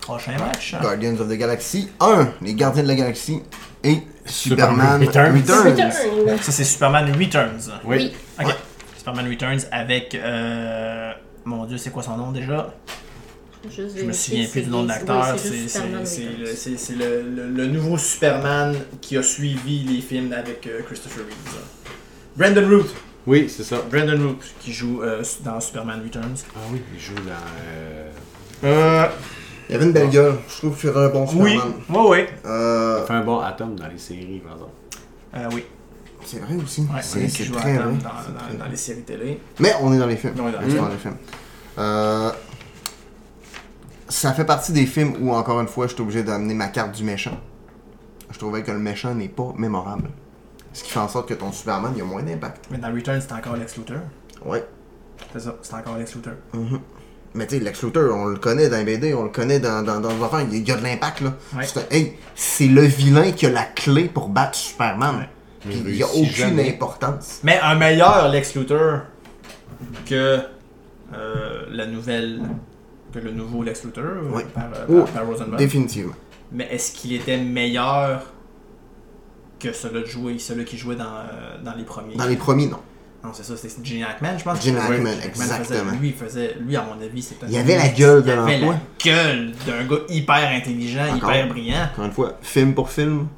Prochain match. Guardians of the Galaxy 1, les Gardiens de la Galaxie et Superman, Superman Returns. Returns. Ça, c'est Superman Returns. Oui. Ok. Ouais. Superman Returns avec. euh, Mon dieu, c'est quoi son nom déjà? Juste Je me souviens plus du nom de l'acteur. oui, C'est le, nouveau Superman qui a suivi les films avec euh, Christopher Reeves. Brandon Root. Oui, c'est ça. Brandon Root qui joue euh, dans Superman Returns. Ah oui, il joue dans. euh, Euh, Il avait une belle gueule, je trouve qu'il ferait un bon oui, Superman. oui, oui. Euh, Il fait un bon Atom dans les séries, par exemple. Euh, oui, c'est vrai aussi, ouais, c'est qui joue. Atom dans, dans- dans les séries télé. Mais on est dans les films. On est dans les On est films. dans les films. Euh, ça fait partie des films où, encore une fois, je suis obligé d'amener ma carte du méchant. Je trouvais que le méchant n'est pas mémorable. Ce qui fait en sorte que ton Superman, il a moins d'impact. Mais dans Returns, c'est encore Lex Luthor. Ouais. C'est ça, c'est encore Lex Luthor. Mhm. Mais tu sais, Lex Luthor, on le connaît dans les BD, on le connaît dans, dans, dans les affaires, il y a, de l'impact là. Ouais. C'est un- hey, c'est le vilain qui a la clé pour battre Superman. Ouais. Puis Mais il n'y a aucune jamais. importance. Mais un meilleur Lex Luthor que euh, la nouvelle. Que le nouveau Lex Luthor euh, par, euh, Oh, par- par Rosenbaum. Définitivement. Mais est-ce qu'il était meilleur que celui de jouer, celui qui jouait dans, euh, dans les premiers? Dans les premiers, non. Non, c'est ça, c'était Gene Hackman, je pense. Gene Hackman, exactement. Faisait, lui, il faisait, lui, à mon avis, c'était. Il avait la gueule de Il avait la gueule d'un gars hyper intelligent, Encore. hyper brillant. Encore une fois, film pour film,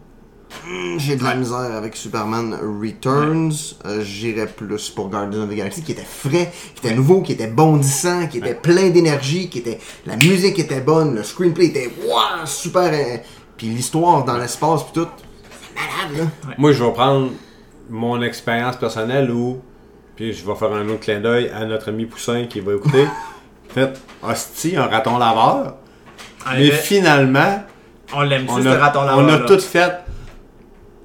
j'ai de la misère avec Superman Returns. Euh, J'irais plus pour Guardians of the Galaxy, qui était frais, qui était nouveau, qui était bondissant, qui était plein d'énergie, qui était. La musique était bonne, le screenplay était waouh, super. euh, Puis l'histoire dans l'espace, puis tout. C'est malade, là. Moi, je vais prendre mon expérience personnelle où, puis je vais faire un autre clin d'œil à notre ami Poussin qui va écouter. Fait, hostie, un raton laveur. En Mais effet, finalement, on l'aime on a, raton on laveur, a là. tout fait.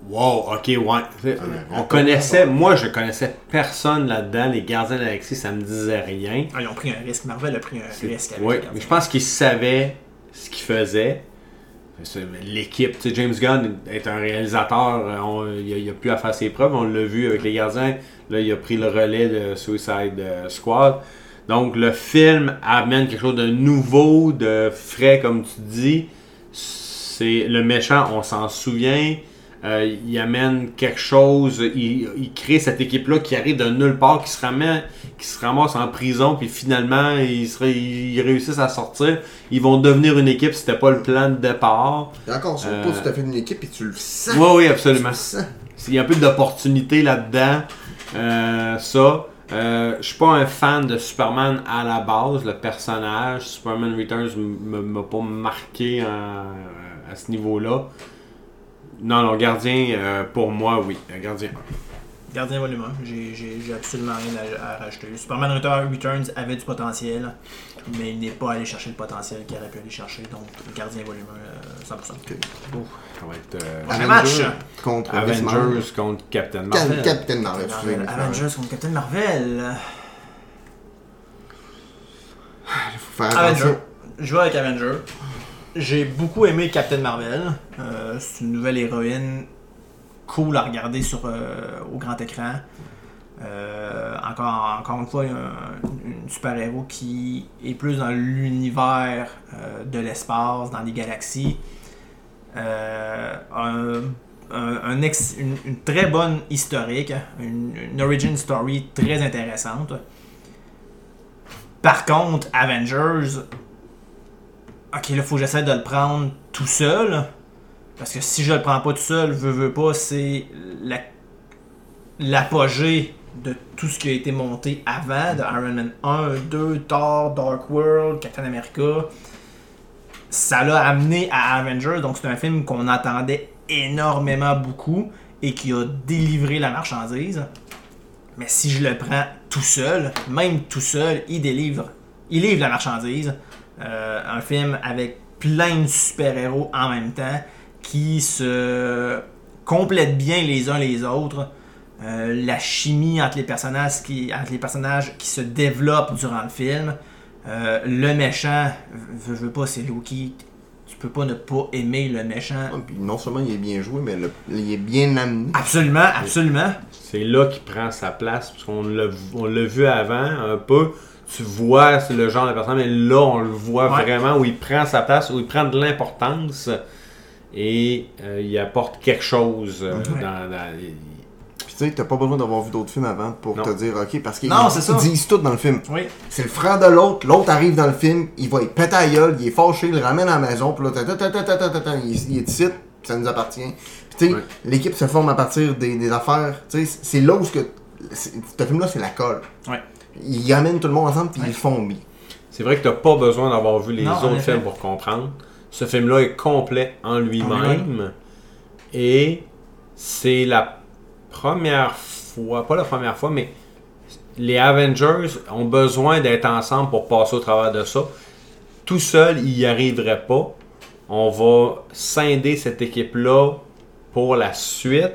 Wow, ok, ouais. On connaissait, moi je connaissais personne là-dedans. Les gardiens de l'Alexis, ça me disait rien. Ah, ils ont pris un risque. Marvel a pris un risque avec Oui, les mais je pense qu'ils savaient ce qu'ils faisaient. L'équipe, tu sais, James Gunn est un réalisateur, euh, on- il n'a plus à faire ses preuves, on l'a vu avec les gardiens. Là, il a pris le relais de Suicide euh, Squad. Donc le film amène quelque chose de nouveau, de frais comme tu dis. C'est le méchant, on s'en souvient. Euh, il amène quelque chose, il, il crée cette équipe-là qui arrive de nulle part, qui se, ramène, qui se ramasse en prison, puis finalement, ils, ils réussissent à sortir. Ils vont devenir une équipe, c'était pas le plan de départ. Et encore, c'est Euh, pas tout à fait une équipe et tu le sens. Oui, oui, absolument. Il y a un peu d'opportunité là-dedans. Euh, ça. Euh, je suis pas un fan de Superman à la base, le personnage. Superman Returns m'a pas marqué à ce niveau-là. Non, non, gardien, euh, pour moi, oui. Un Gardien. Gardien volume 1, j'ai- absolument rien à, à rajouter. Superman Return- Returns avait du potentiel, mais il n'est pas allé chercher le potentiel qu'il aurait pu aller chercher. Donc, Gardien volume 1, euh, 100%. Ça va être euh, Avengers match. contre Marvel. Avengers contre Captain Marvel. Captain Marvel. Avengers contre Captain Marvel. Faut faire Avenger. Je vais avec Avenger. J'ai beaucoup aimé Captain Marvel. Euh, c'est une nouvelle héroïne cool à regarder sur, euh, au grand écran. Euh, encore, encore une fois, un, super-héros qui est plus dans l'univers de l'espace, dans les galaxies. Un, une, très bonne historique, une origin story très intéressante. Par contre, Avengers, ok, là, faut que j'essaie de le prendre tout seul. Parce que si je le prends pas tout seul, veux, veux pas, c'est la- l'apogée de tout ce qui a été monté avant, de Iron Man 1, 2, Thor, Dark World, Captain America. Ça l'a amené à Avengers, donc c'est un film qu'on attendait énormément beaucoup et qui a délivré la marchandise. Mais si je le prends tout seul, même tout seul, il délivre. Il livre la marchandise. Euh, un film avec plein de super-héros en même temps qui se complètent bien les uns les autres. Euh, la chimie entre les personnages qui, entre les personnages qui se développe durant le film. Euh, le méchant, je veux pas, c'est Loki. Tu peux pas ne pas aimer le méchant. Ah, puis non seulement il est bien joué, mais le- il est bien amené. Absolument, absolument. C'est là qu'il prend sa place, parce qu'on l'a on l'a vu avant un peu tu vois le genre de personne, mais là, on le voit vraiment où il prend sa place, où il prend de l'importance et euh, il apporte quelque chose euh, dans. Puis tu sais, t'as pas besoin d'avoir vu d'autres films avant pour te dire, ok, parce qu'ils disent tout dans le film. Oui. C'est le frère de l'autre, l'autre arrive dans le film, il va, être pète à gueule, il est fâché, il le ramène à la maison, puis là, il, est ici, ça nous appartient. Puis tu sais, l'équipe se forme à partir des, affaires. Tu sais, c'est là où ce que. Ce film-là, c'est la colle. Ouais. Ils amènent tout le monde ensemble, puis Ouais. ils le font bien. C'est vrai que t'as pas besoin d'avoir vu les Non, autres films pour comprendre. Ce film-là est complet en En lui-même. Et c'est la première fois, pas la première fois, mais les Avengers ont besoin d'être ensemble pour passer au travers de ça. Tout seul, ils n'y arriveraient pas. On va scinder cette équipe-là pour la suite.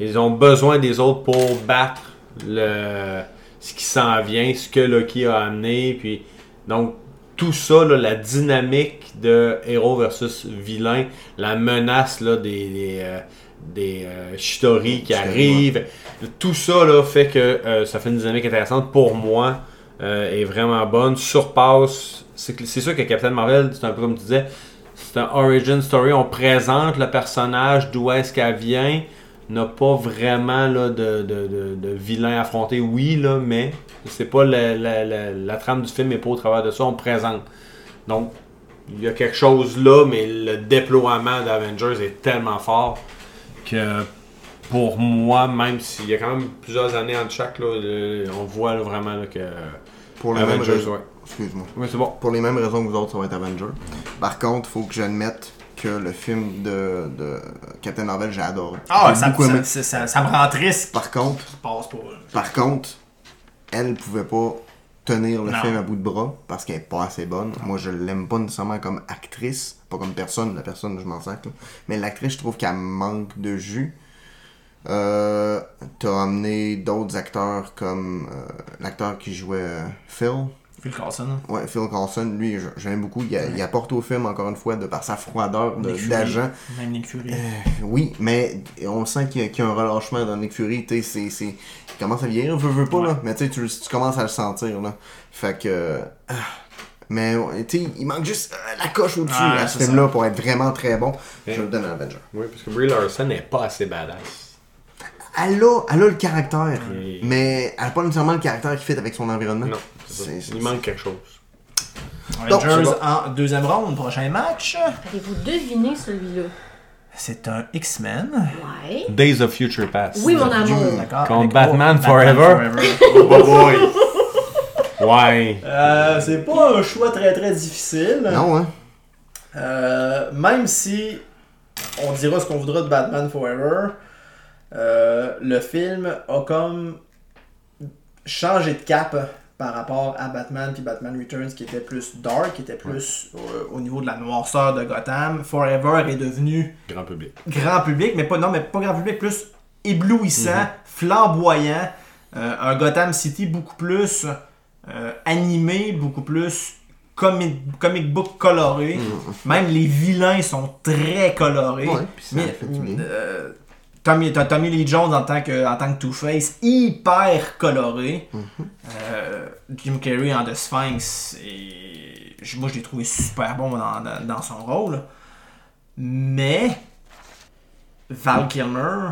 Ils ont besoin des autres pour battre le, ce qui s'en vient, ce que Loki a amené. Puis, donc, tout ça, là, la dynamique de héros versus vilain, la menace là, des, des, euh, des euh, Shitori qui arrivent, tout ça là, fait que euh, ça fait une dynamique intéressante pour moi. est vraiment bonne, surpasse. C'est sûr que Captain Marvel, c'est un peu comme tu disais, c'est un origin story. On présente le personnage, d'où est-ce qu'elle vient. N'a pas vraiment là, de, de, de, de vilain affronté, oui, là, mais c'est pas la, la, la, la trame du film, mais pas au travers de ça, on présente. Donc, il y a quelque chose là, mais le déploiement d'Avengers est tellement fort que pour moi, même s'il y a quand même plusieurs années entre chaque, là, le- on voit là, vraiment là, que Pour les mêmes Avengers, raisons. ouais. Excuse-moi. Oui, c'est bon. Pour les mêmes raisons que vous autres, ça va être Avenger. Par contre, faut que j'admette que le film de, de Captain Marvel, j'ai adoré. Ah, ça, ça, ça, ça me rend triste. Par contre, passe pour. Par contre, elle pouvait pas tenir le Non. film à bout de bras parce qu'elle est pas assez bonne. Moi, je l'aime pas nécessairement comme actrice, pas comme personne. La personne, je m'en là. Mais l'actrice, je trouve qu'elle manque de jus. Euh, T'as amené d'autres acteurs comme euh, l'acteur qui jouait euh, Phil. Phil Coulson. Ouais, Phil Coulson, lui, j'aime beaucoup. Il, a- il apporte au film, encore une fois, de par sa froideur d'agent. Même Nick Fury. Oui, mais on sent qu'il y, a- qu'il y a un relâchement dans Nick Fury. Tu sais, c'est- c'est- il commence à vieillir, veut, veut pas, là. Mais tu sais, tu commences à le sentir, là. Fait que. ah. Mais, tu sais, il manque juste euh, la coche au-dessus à ce film-là pour être vraiment très bon. Ouais. Je le donne à Avenger. Oui, parce que Brie Larson n'est pas assez badass. Elle a, elle a le caractère, mais elle a pas nécessairement le caractère qui fit avec son environnement. Non, il manque quelque chose. Donc, bon. en deuxième round, prochain match. Allez-vous deviner celui-là? C'est un X-Men. Ouais. Days of Future Past. Oui, mon amour. D'accord. Contre Avec- Batman Forever. Oh boy! Ouais. Euh, c'est pas un choix très très difficile. Non, hein? Euh, même si on dira ce qu'on voudra de Batman Forever, euh, le film a comme changé de cap par rapport à Batman puis Batman Returns qui était plus dark, qui était plus euh, au niveau de la noirceur de Gotham. Forever est devenu Grand public. grand public, mais pas non, mais pas grand public, plus éblouissant, flamboyant, Euh, un Gotham City beaucoup plus euh, animé, beaucoup plus comic, comic book coloré. Même les vilains sont très colorés. Ouais, mais Tommy, t'as Tommy Lee Jones en tant que, en tant que Two-Face, hyper coloré. Euh, Jim Carrey en The Sphinx, et moi je l'ai trouvé super bon dans, dans- dans son rôle. Mais Val Kilmer,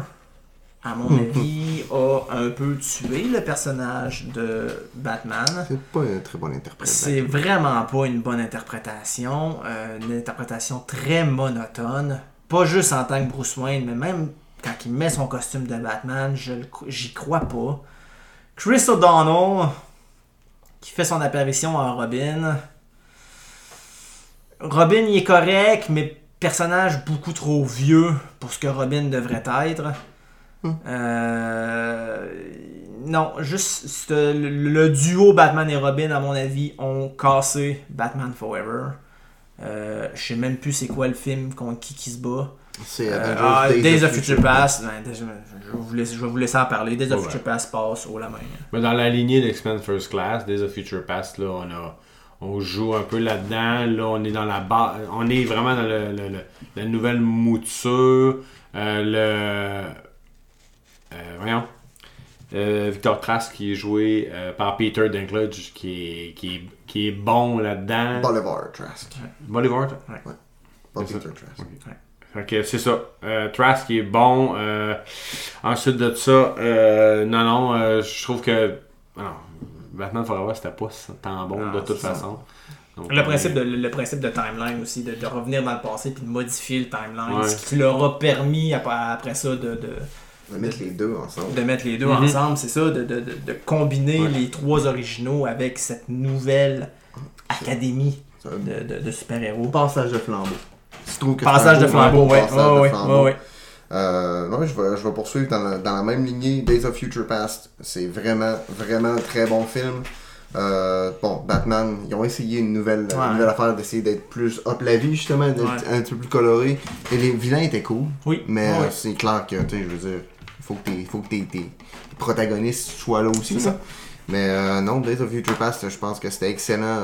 à mon avis, a un peu tué le personnage de Batman. C'est pas une très bonne interprétation. C'est vraiment pas une bonne interprétation. euh, une interprétation très monotone. Pas juste en tant que Bruce Wayne, mais même quand il met son costume de Batman, j'y crois pas. Chris O'Donnell, qui fait son apparition en Robin. Robin, il est correct, mais personnage beaucoup trop vieux pour ce que Robin devrait être. Euh, non, juste le duo Batman et Robin, à mon avis, ont cassé Batman Forever. Euh, je sais même plus c'est quoi le film contre qui qui se bat. C'est Euh, Avengers ah, Days, of Future Past, ben, je, vais vous laisser, je vais vous laisser en parler. Days of Ouais. Future Past passe haut la main. Mais dans la lignée d'X-Men First Class, Days of Future Past, là, on a. On joue un peu là-dedans. Là, on est dans la base. On est vraiment dans le, le- le- la nouvelle mouture. euh, le. euh, voyons. Euh, Victor Trask qui est joué euh, par Peter Dinklage qui est, qui est, qui est bon là-dedans. Bolivar Trask. Bolivar? Pas C'est ça. Peter Trask. Fait que c'est ça. Euh, Trask qui est bon. Euh, ensuite de ça, euh, non, non, euh, je trouve que. Alors, Batman Forever, c'était pas tant bon Ah, de toute façon. Donc, Le on principe, de, le principe de timeline aussi, de, de revenir dans le passé puis de modifier le timeline, Ouais. ce qui leur a permis après, après ça de, de, va mettre les deux ensemble. de mettre les deux Mhm. ensemble, c'est ça, de, de, de, de combiner Ouais. les trois originaux avec cette nouvelle académie de, de, de super-héros. passage de flambeau. Que Passage de flambeau, beau ouais. passage de flambeau. ouais. Euh, non, je vais, je vais poursuivre dans, la- dans la même lignée. Days of Future Past, c'est vraiment, vraiment un très bon film. Euh, bon, Batman, ils ont essayé une nouvelle, Ouais. une nouvelle affaire d'essayer d'être plus up la vie, justement, d'être Ouais. un peu plus coloré. Et les vilains étaient cool, Oui, mais ouais. euh, c'est clair que, tu sais, je veux dire, il faut que tes, faut que tes, tes protagonistes soient là aussi. Ça. Mais euh, non, Days of Future Past, je pense que c'était excellent.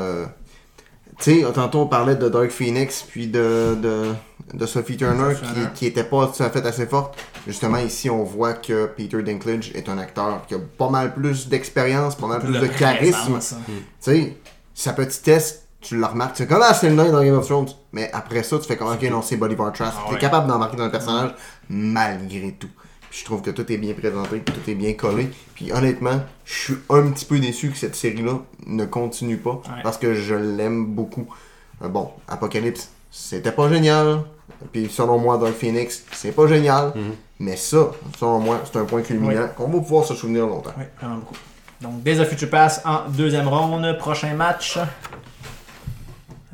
Tu sais, tantôt on parlait de Dark Phoenix puis de, de, de Sophie Turner qui, qui était pas tout à fait assez forte. Justement, ici, on voit que Peter Dinklage est un acteur qui a pas mal plus d'expérience, pas mal plus, de charisme. hein. Tu sais, sa petite test, tu le remarques. C'est comme, ah, c'est le nain dans Game of Thrones. Mais après ça, tu fais comme, ok, non, c'est Bolivar Trask. Ah T'es ouais. capable d'embarquer dans le personnage malgré tout. Je trouve que tout est bien présenté, que tout est bien collé. Puis honnêtement, je suis un petit peu déçu que cette série-là ne continue pas. Ouais. Parce que je l'aime beaucoup. Euh, bon, Apocalypse, c'était pas génial. Puis selon moi, Dark Phoenix, c'est pas génial. Mais ça, selon moi, c'est un point culminant qu'on va pouvoir se souvenir longtemps. Oui, vraiment beaucoup. Donc, Days of Future Past en deuxième ronde. Prochain match.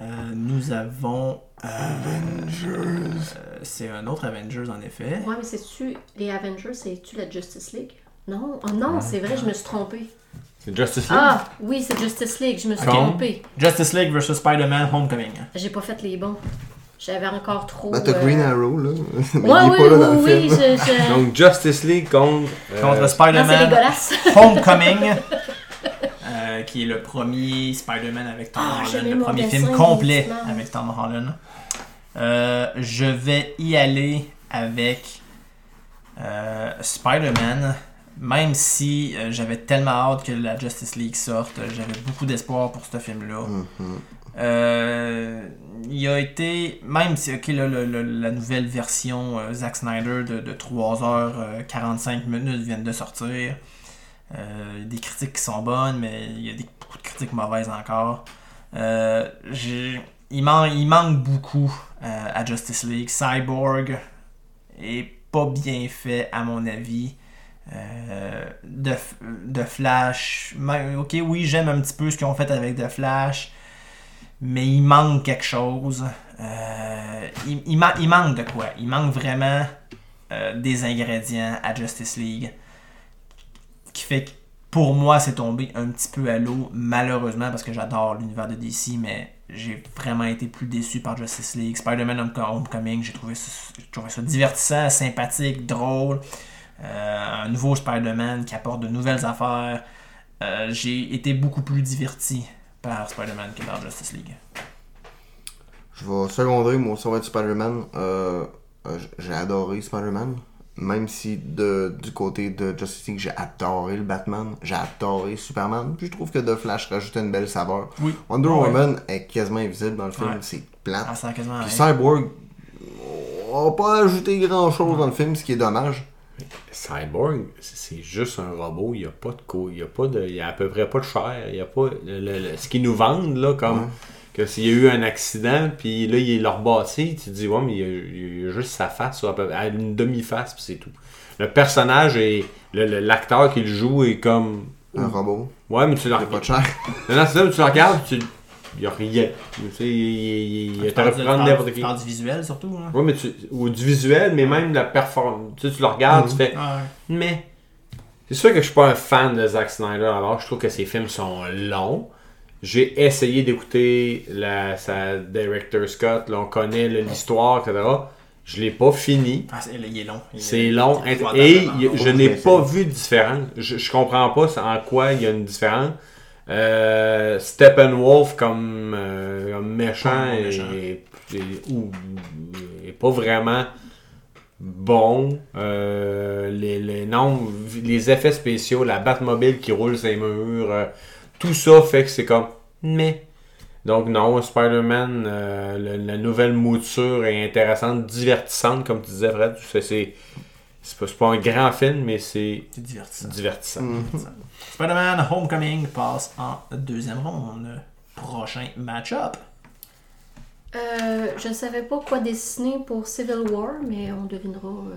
Euh, nous avons. euh, euh, c'est un autre Avengers en effet. Ouais, mais c'est-tu les Avengers, c'est-tu la Justice League? Non, oh non, c'est vrai, je me suis trompée. C'est Justice League? Ah, oui, c'est Justice League, je me suis trompée. Justice League vs Spider-Man Homecoming. J'ai pas fait les bons. J'avais encore trop. Ben, t'as euh, Green Arrow, là. Mais Ouais, il est oui, pas là oui, dans le oui, film. je- je- Donc Justice League contre. euh, Contre c'est Spider-Man dégueulasse. Homecoming. Euh, euh, qui est le premier Spider-Man avec Tom Ah, Holland, le mon premier dessin film complet avec Tom Holland. Euh, je vais y aller avec euh, Spider-Man, même si euh, j'avais tellement hâte que la Justice League sorte, j'avais beaucoup d'espoir pour ce film-là. Mhm. Euh, il a été, même si ok, là, le- le- la nouvelle version Zack Snyder de, de 3h45 minutes vient de sortir. Il y a des critiques qui sont bonnes, mais il y a des, beaucoup de critiques mauvaises encore. Il, man- il manque beaucoup euh, à Justice League. Cyborg est pas bien fait, à mon avis. Euh, de, de Flash, ok, oui, j'aime un petit peu ce qu'ils ont fait avec The Flash mais il manque quelque chose. Euh, il, il ma- il manque de quoi? Il manque vraiment des ingrédients à Justice League qui fait pour moi c'est tombé un petit peu à l'eau malheureusement parce que j'adore l'univers de DC mais j'ai vraiment été plus déçu par Justice League Spider-Man Home- Homecoming j'ai trouvé, ça- divertissant sympathique drôle Euh, un nouveau Spider-Man qui apporte de nouvelles affaires Euh, j'ai été beaucoup plus diverti par Spider-Man que par Justice League. Je vais seconder, va être Spider-Man. Euh, j'ai adoré Spider-Man. Même si de, du côté de Justice League, j'ai adoré le Batman, j'ai adoré Superman. Puis je trouve que The Flash rajoutait une belle saveur. Oui. Wonder Ouais. Woman est quasiment invisible dans le film, Ouais. c'est plate. Ah, ça quasiment Puis rien. Cyborg, on n'a pas ajouté grand chose dans le film, ce qui est dommage. Cyborg, c'est juste un robot, il n'y a pas de co, il y a pas de, il y a à peu près pas de chair, il y a pas le- le- le- ce qu'ils nous vendent là comme Ouais. Que s'il y a eu un accident puis là il est leur bâti, tu te dis ouais mais il y a, il y a juste sa face, à peu- à une demi-face puis c'est tout. Le personnage et l'acteur qui le joue est comme Un robot, ouais mais tu le il a pas de chair. non, non, c'est ça, mais tu le regardes, tu il y a rien. Tu sais, il, prendre tu n'importe qui. tu parles du visuel surtout. Hein? Ouais, mais tu, ou du visuel, mais même la performance. Tu sais, tu le regardes, tu fais. Ouais. Mais. C'est sûr que je suis pas un fan de Zack Snyder alors je trouve que ses films sont longs. J'ai essayé d'écouter la, sa Director Scott, là, on connaît l'histoire, etc. Je l'ai pas fini. Ah, c'est- il est long. C'est long. il est Et il- je n'ai pas vu de différence. Je, je comprends pas en quoi il y a une différence. Euh, Steppenwolf comme, euh, comme méchant, est, méchant. est- ou- est pas vraiment bon. Euh, les, les, non, les effets spéciaux, la Batmobile qui roule ses murs, tout ça fait que c'est comme mais. Donc non, Spider-Man, euh, la nouvelle mouture est intéressante, divertissante, comme tu disais, Fred. C'est, c'est, c'est pas, pas un grand film, mais c'est C'est divertissant. divertissant. Mhm. Spider-Man Homecoming passe en deuxième ronde. Prochain match-up. Euh, je savais pas quoi dessiner pour Civil War, mais on devinera. euh,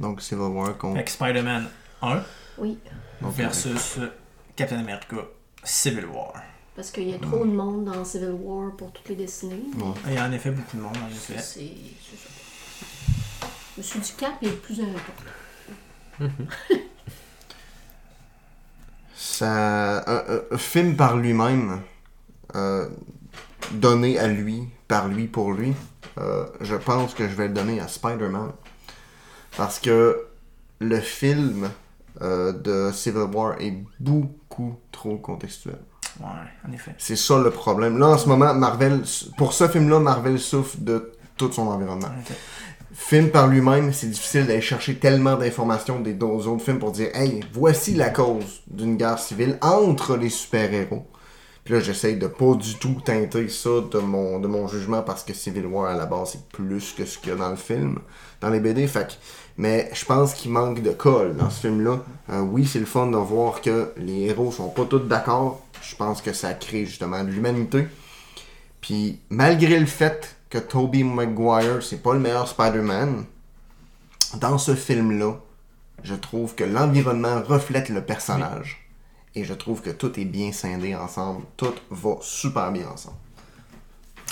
Donc Civil War contre. Avec Spider-Man 1 oui, donc, versus Captain America Civil War. parce qu'il y a trop de monde dans Civil War pour toutes les dessiner. Ouais. Il y a en effet beaucoup de monde, en effet. c'est ça. Monsieur Ducap est le plus important. ça, un film par lui-même, euh, donné à lui, par lui, pour lui, euh, je pense que je vais le donner à Spider-Man. Parce que le film euh, de Civil War est beaucoup trop contextuel. Ouais, en effet. C'est ça le problème. Là, en ce moment, Marvel, pour ce film-là, Marvel souffre de tout son environnement. En effet. Film par lui-même, c'est difficile d'aller chercher tellement d'informations des deux autres films pour dire Hey, voici la cause d'une guerre civile entre les super-héros. Puis là, j'essaye de pas du tout teinter ça de mon, de mon jugement parce que Civil War à la base c'est plus que ce qu'il y a dans le film, dans les BD. Fait que- mais je pense qu'il manque de colle dans ce film-là. Euh, oui, c'est le fun de voir que les héros sont pas tous d'accord. Je pense que ça crée justement de l'humanité. Puis malgré le fait que Tobey Maguire, c'est pas le meilleur Spider-Man, dans ce film-là, je trouve que l'environnement reflète le personnage. Et je trouve que tout est bien scindé ensemble. Tout va super bien ensemble.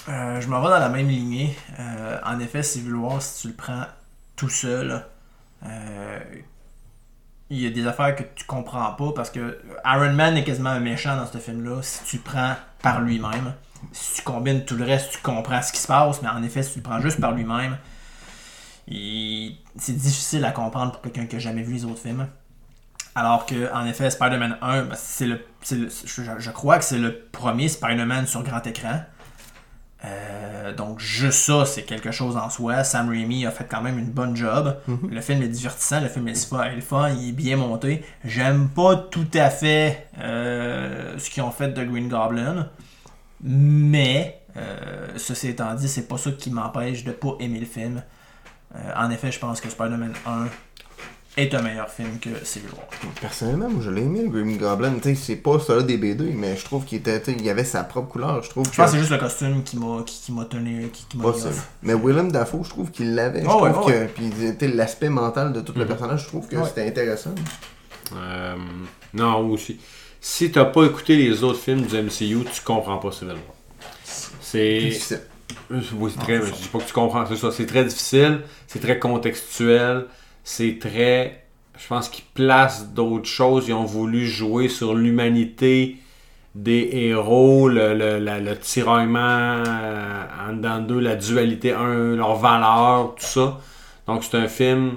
Euh, je m'en vais dans la même lignée. Euh, en effet, Civil War, si tu le prends tout seul, il y a des affaires que tu comprends pas parce que Iron Man est quasiment un méchant dans ce film-là si tu prends par lui-même. Si tu combines tout le reste, tu comprends ce qui se passe, mais en effet, si tu le prends juste par lui-même, c'est difficile à comprendre pour quelqu'un qui n'a jamais vu les autres films. Alors que, en effet, Spider-Man 1, ben, c'est le, le- je crois que c'est le premier Spider-Man sur grand écran. Euh, donc, juste ça, c'est quelque chose en soi. Sam Raimi a fait quand même une bonne job. Le film est divertissant, le film est le fun, il est bien monté. J'aime pas tout à fait euh, ce qu'ils ont fait de Green Goblin. Mais, euh, ceci étant dit, c'est pas ça qui m'empêche de pas aimer le film. En effet, je pense que Spider-Man 1 est un meilleur film que Civil War. Personnellement, moi, je l'ai aimé, le Green Goblin. Tu sais, c'est pas ça des BD, mais je trouve qu'il était, tu sais, il avait sa propre couleur. Je trouve Je que. pense que c'est juste le costume qui m'a qui, qui m'a tenu qui, qui m'a mis Possible. off. Mais Willem Dafoe, je trouve qu'il l'avait. Je Oh, ouais, trouve oh, que. Puis, tu sais, l'aspect mental de tout le Mhm. personnage, je trouve que Ouais. c'était intéressant. Euh, non, aussi. Si t'as pas écouté les autres films du MCU, tu comprends pas Civil War. C'est. difficile. Euh, Oui, c'est très. Je dis pas que tu comprends, c'est ça. C'est très difficile, c'est très contextuel, c'est très. Je pense qu'ils placent d'autres choses. Ils ont voulu jouer sur l'humanité des héros, le, le, la- le tiraillement euh, en dedans d'eux, la dualité, un, leurs valeurs, tout ça. Donc c'est un film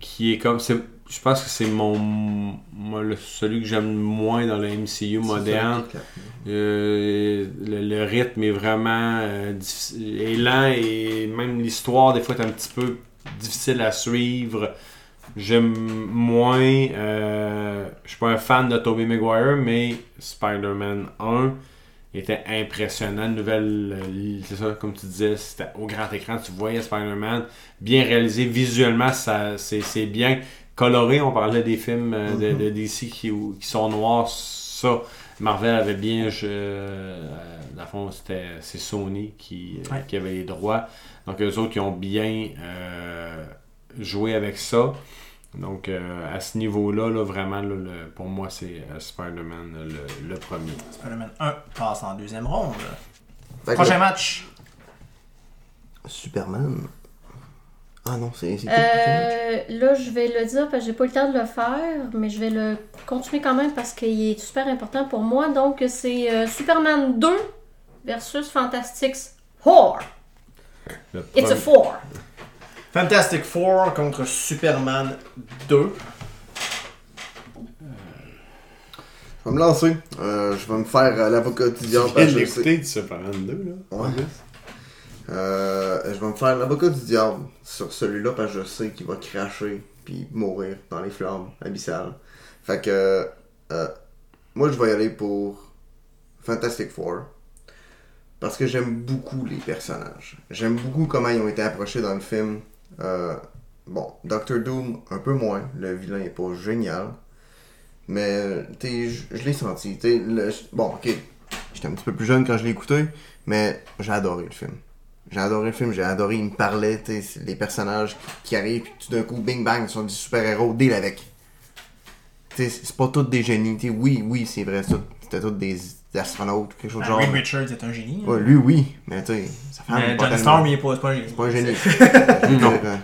qui est comme. Je pense que c'est mon, moi, le- celui que j'aime moins dans le MCU moderne. Euh, le, le rythme est vraiment euh, difficile- est lent et même l'histoire, des fois, est un petit peu difficile à suivre. J'aime moins. euh, je suis pas un fan de Tobey Maguire, mais Spider-Man 1 était impressionnant. Nouvelle, euh, c'est ça, comme tu disais, c'était au grand écran, tu voyais Spider-Man bien réalisé visuellement, ça, c'est, c'est bien coloré. On parlait des films euh, de, de DC qui, qui sont noirs, ça. Marvel avait bien, je, euh, dans le fond, c'était, c'est Sony qui, euh, Ouais. qui avait les droits. Donc, eux autres, qui ont bien euh, joué avec ça. Donc, euh, à ce niveau-là, là, vraiment, là, le- pour moi, c'est euh, Spider-Man le, le premier. Spider-Man 1 passe en deuxième ronde. Prochain match. Superman. Ah non, c'est. Euh, là, je vais le dire parce que j'ai pas eu le temps de le faire, mais je vais le continuer quand même parce qu'il est super important pour moi. Donc, c'est euh, Superman 2 versus Fantastic Four. Le It's a four. Fantastic Four contre Superman 2. Je vais me lancer. Euh, je vais me faire euh, l'avocat du diable. Sais- l'écouter du Superman 2, là. Ouais. Euh, je vais me faire l'avocat du diable sur celui-là parce que je sais qu'il va cracher puis mourir dans les flammes abyssales. Fait que euh, moi je vais y aller pour Fantastic Four parce que j'aime beaucoup les personnages. J'aime beaucoup comment ils ont été approchés dans le film. Euh, bon, Doctor Doom un peu moins. Le vilain est pas génial. Mais je l'ai senti. le- bon, ok. J'étais un petit peu plus jeune quand je l'ai écouté, mais j'ai adoré le film. J'ai adoré le film, j'ai adoré, il me parlait, tu sais, les personnages qui arrivent, puis tout d'un coup, bing bang, ils sont des super-héros, deal avec. Tu sais, c'est pas tous des génies, tu sais, oui, oui, c'est vrai, ça, c'était tous des astronautes, quelque chose de Ah, genre. Reed Richards est un génie. Ouais, lui, oui, mais tu sais, mais pas Johnny tellement. Storm, il est pas, pas un génie. C'est pas un génie. Dire, euh,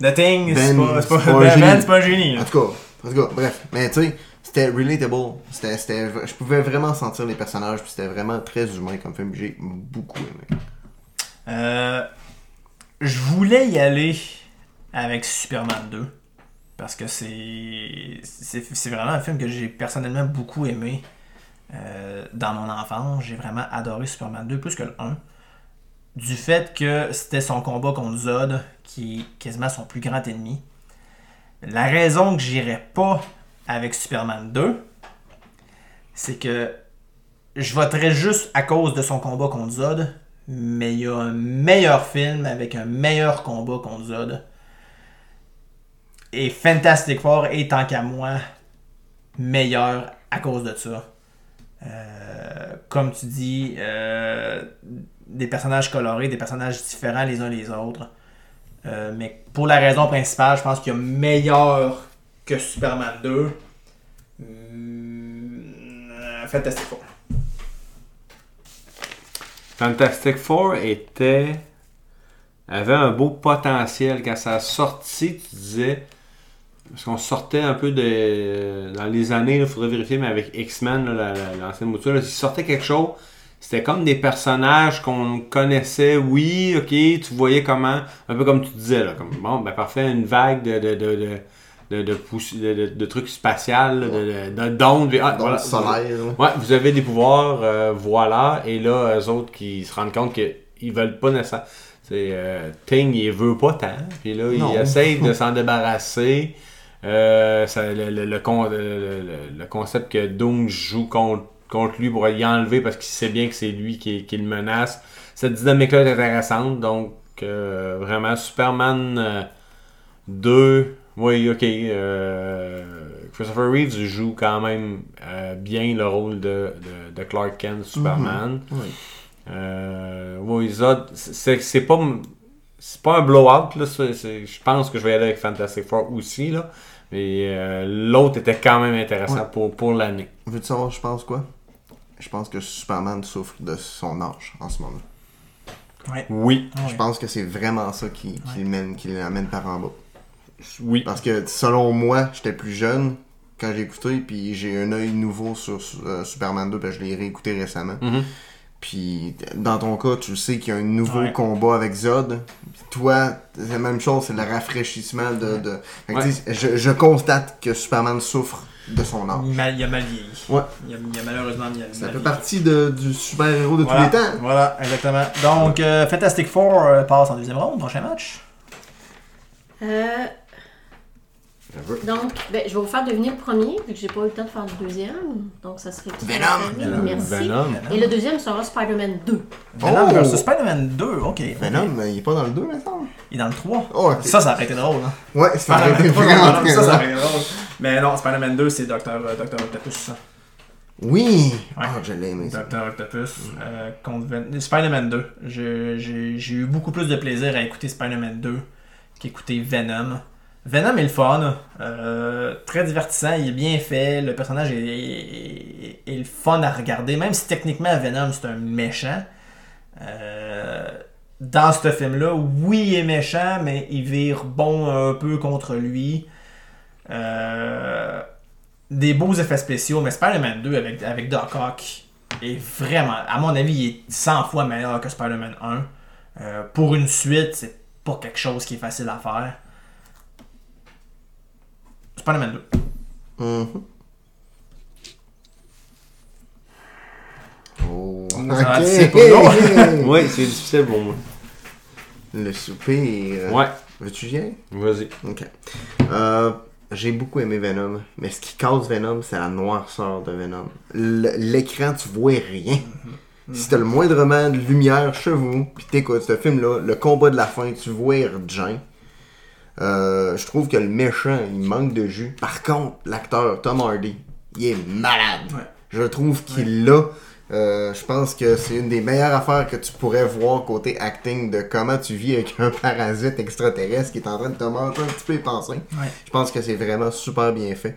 The Thing, c'est Ben, pas, c'est pas, pas un Ben, génie. Ben, c'est pas un génie. En tout cas, en tout cas, bref. Mais tu sais, c'était relatable. C'était, c'était, je pouvais vraiment sentir les personnages, puis c'était vraiment très humain comme film. J'ai beaucoup aimé. Euh, je voulais y aller avec Superman 2 parce que c'est c'est vraiment un film que j'ai personnellement beaucoup aimé euh, dans mon enfance. J'ai vraiment adoré Superman 2 plus que le 1. Du fait que c'était son combat contre Zod qui est quasiment son plus grand ennemi. La raison que j'irais pas avec Superman 2, c'est que je voterais juste à cause de son combat contre Zod, mais il y a un meilleur film avec un meilleur combat contre Zod. Et Fantastic Four est, tant qu'à moi, meilleur à cause de ça. Euh, comme tu dis, euh, des personnages colorés, des personnages différents les uns les autres. Euh, mais pour la raison principale, je pense qu'il y a meilleur que Superman 2. Hum, euh, Fantastic Four. Fantastic Four était avait un beau potentiel quand ça a sorti, tu disais parce qu'on sortait un peu de dans les années, il faudrait vérifier, mais avec X-Men, l'ancienne mouture, là, il sortait quelque chose. C'était comme des personnages qu'on connaissait, oui, ok, tu voyais comment, un peu comme tu disais, là, comme bon, ben parfait, une vague de, de, de, de, de- trucs de, de- d'ondes. ah, voilà. Ouais, vous avez des pouvoirs, euh, voilà. Et là, eux autres qui se rendent compte qu'ils veulent pas nécessairement. C'est, euh, Ting, il veut pas tant. Puis là, Non. il essaye de s'en débarrasser. Euh, ça- le, le- le con- le- le- le concept que Doom joue contre, contre lui pour y enlever parce qu'il sait bien que c'est lui qui, qui le menace. Cette dynamique-là est intéressante. Donc, euh, vraiment, Superman euh, 2. Oui, ok. euh, Christopher Reeves joue quand même euh, bien le rôle de, de, de Clark Kent, Superman. Oui. Euh, oui, Zod, c'est c'est pas c'est pas un blowout là, c'est- c'est- je pense que je vais y aller avec Fantastic Four aussi là, mais euh, l'autre était quand même intéressant Ouais. pour, pour l'année. Veux-tu savoir, je pense quoi? Je pense que Superman souffre de son âge en ce moment. Ouais. Oui, ouais. Je pense que c'est vraiment ça qui, qui, Ouais. le mène, qui l'amène par en bas. Oui. Parce que selon moi, j'étais plus jeune quand j'ai écouté, puis j'ai un œil nouveau sur euh, Superman 2, parce que je l'ai réécouté récemment. Mhm. Puis dans ton cas, tu sais qu'il y a un nouveau Ouais. combat avec Zod. Puis toi, c'est la même chose, c'est le rafraîchissement de. de... Fait que, Ouais. je, je constate que Superman souffre de son âge. Il, mal- il a mal vieilli. Ouais. Il a, il a malheureusement bien Ça mal fait partie de- du super-héros de voilà, tous les temps. Voilà, exactement. Donc, euh, Fantastic Four euh, passe en deuxième ronde, prochain match. Euh, donc, ben, je vais vous faire deviner le premier, vu que j'ai pas eu le temps de faire le deuxième. Donc, ça serait. Venom. Euh, Merci. Venom. Et le deuxième sera Spider-Man 2. Venom Oh! versus Spider-Man 2, ok. Venom, il est pas dans le 2 maintenant. Il est dans le 3. Oh. Ça, ça aurait été drôle. Hein. Ouais, c'est ça, ça drôle. aurait été drôle. Mais non, Spider-Man 2, c'est Dr. euh, Dr. Octopus. Oui! Ouais. Ah, je l'ai aimé ça. Dr. Octopus euh, contre Ven- Spider-Man 2. Je- J'ai j'ai eu beaucoup plus de plaisir à écouter Spider-Man 2 qu'écouter Venom. Venom est le fun, euh, très divertissant, il est bien fait, le personnage est, le fun à regarder, même si techniquement Venom c'est un méchant. Euh, dans ce film-là, oui, il est méchant, mais il vire bon un peu contre lui. Euh, des beaux effets spéciaux, mais Spider-Man 2 avec, avec Doc Ock est vraiment, à mon avis, il est 100 fois meilleur que Spider-Man 1. Euh, pour une suite, c'est pas quelque chose qui est facile à faire. Spider-Man 2. Mhm. Oh, c'est pas long. Oui, c'est difficile pour moi. Le soupir. Ouais, Veux-tu aller? vas-y. Ok. Euh, j'ai beaucoup aimé Venom, mais ce qui cause Venom, c'est la noirceur de Venom. L'écran, tu vois rien. Si t'as le moindrement de lumière chez vous, pis t'écoutes ce film-là, le combat de la fin, tu vois rien. Euh, je trouve que le méchant, il manque de jus. Par contre, l'acteur Tom Hardy, il est malade. Ouais. Je trouve qu'il l'a. Euh, je pense que c'est une des meilleures affaires que tu pourrais voir côté acting de comment tu vis avec un parasite extraterrestre qui est en train de te manger un petit peu les pensées. Ouais. Je pense que c'est vraiment super bien fait.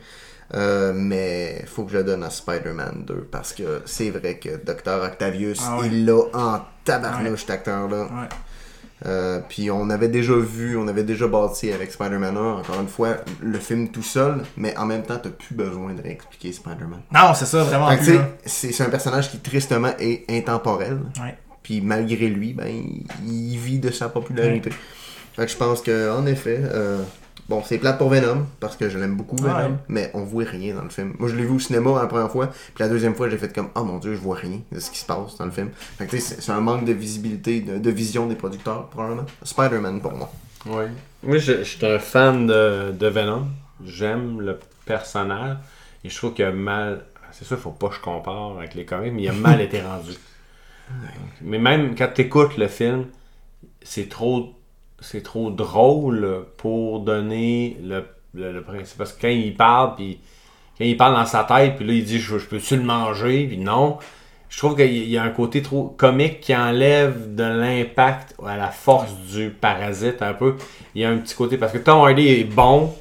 Euh, mais faut que je le donne à Spider-Man 2 parce que c'est vrai que Dr. Octavius, Ah ouais. il l'a en tabarnouche cet acteur-là. Euh, puis on avait déjà vu, on avait déjà bâti avec Spider-Man 1, encore une fois, le film tout seul, mais en même temps, t'as plus besoin de réexpliquer Spider-Man. Non, c'est ça, vraiment. C'est un personnage qui tristement est intemporel. Ouais. Puis malgré lui, ben, il, il vit de sa popularité. Fait que je pense que en effet, euh, bon, c'est plate pour Venom, parce que je l'aime beaucoup, Venom, Ouais. mais on voit rien dans le film. Moi, je l'ai vu au cinéma la première fois, puis la deuxième fois, j'ai fait comme, oh mon dieu, je vois rien de ce qui se passe dans le film. Fait que tu sais, c'est- un manque de visibilité, de, de vision des producteurs, probablement. Spider-Man pour moi. Oui. Moi, je, je suis un fan de, de Venom. J'aime le personnage. Et je trouve qu'il a mal. C'est sûr, faut pas que je compare avec les comics, mais il a mal été rendu. Mais même quand tu écoutes le film, c'est trop. C'est trop drôle pour donner le, le, principe. Parce que quand il parle, puis quand il parle dans sa tête, puis là il dit je, je peux-tu le manger, puis non. Je trouve qu'il y a un côté trop comique qui enlève de l'impact à la force du parasite un peu. Il y a un petit côté parce que Tom Hardy est bon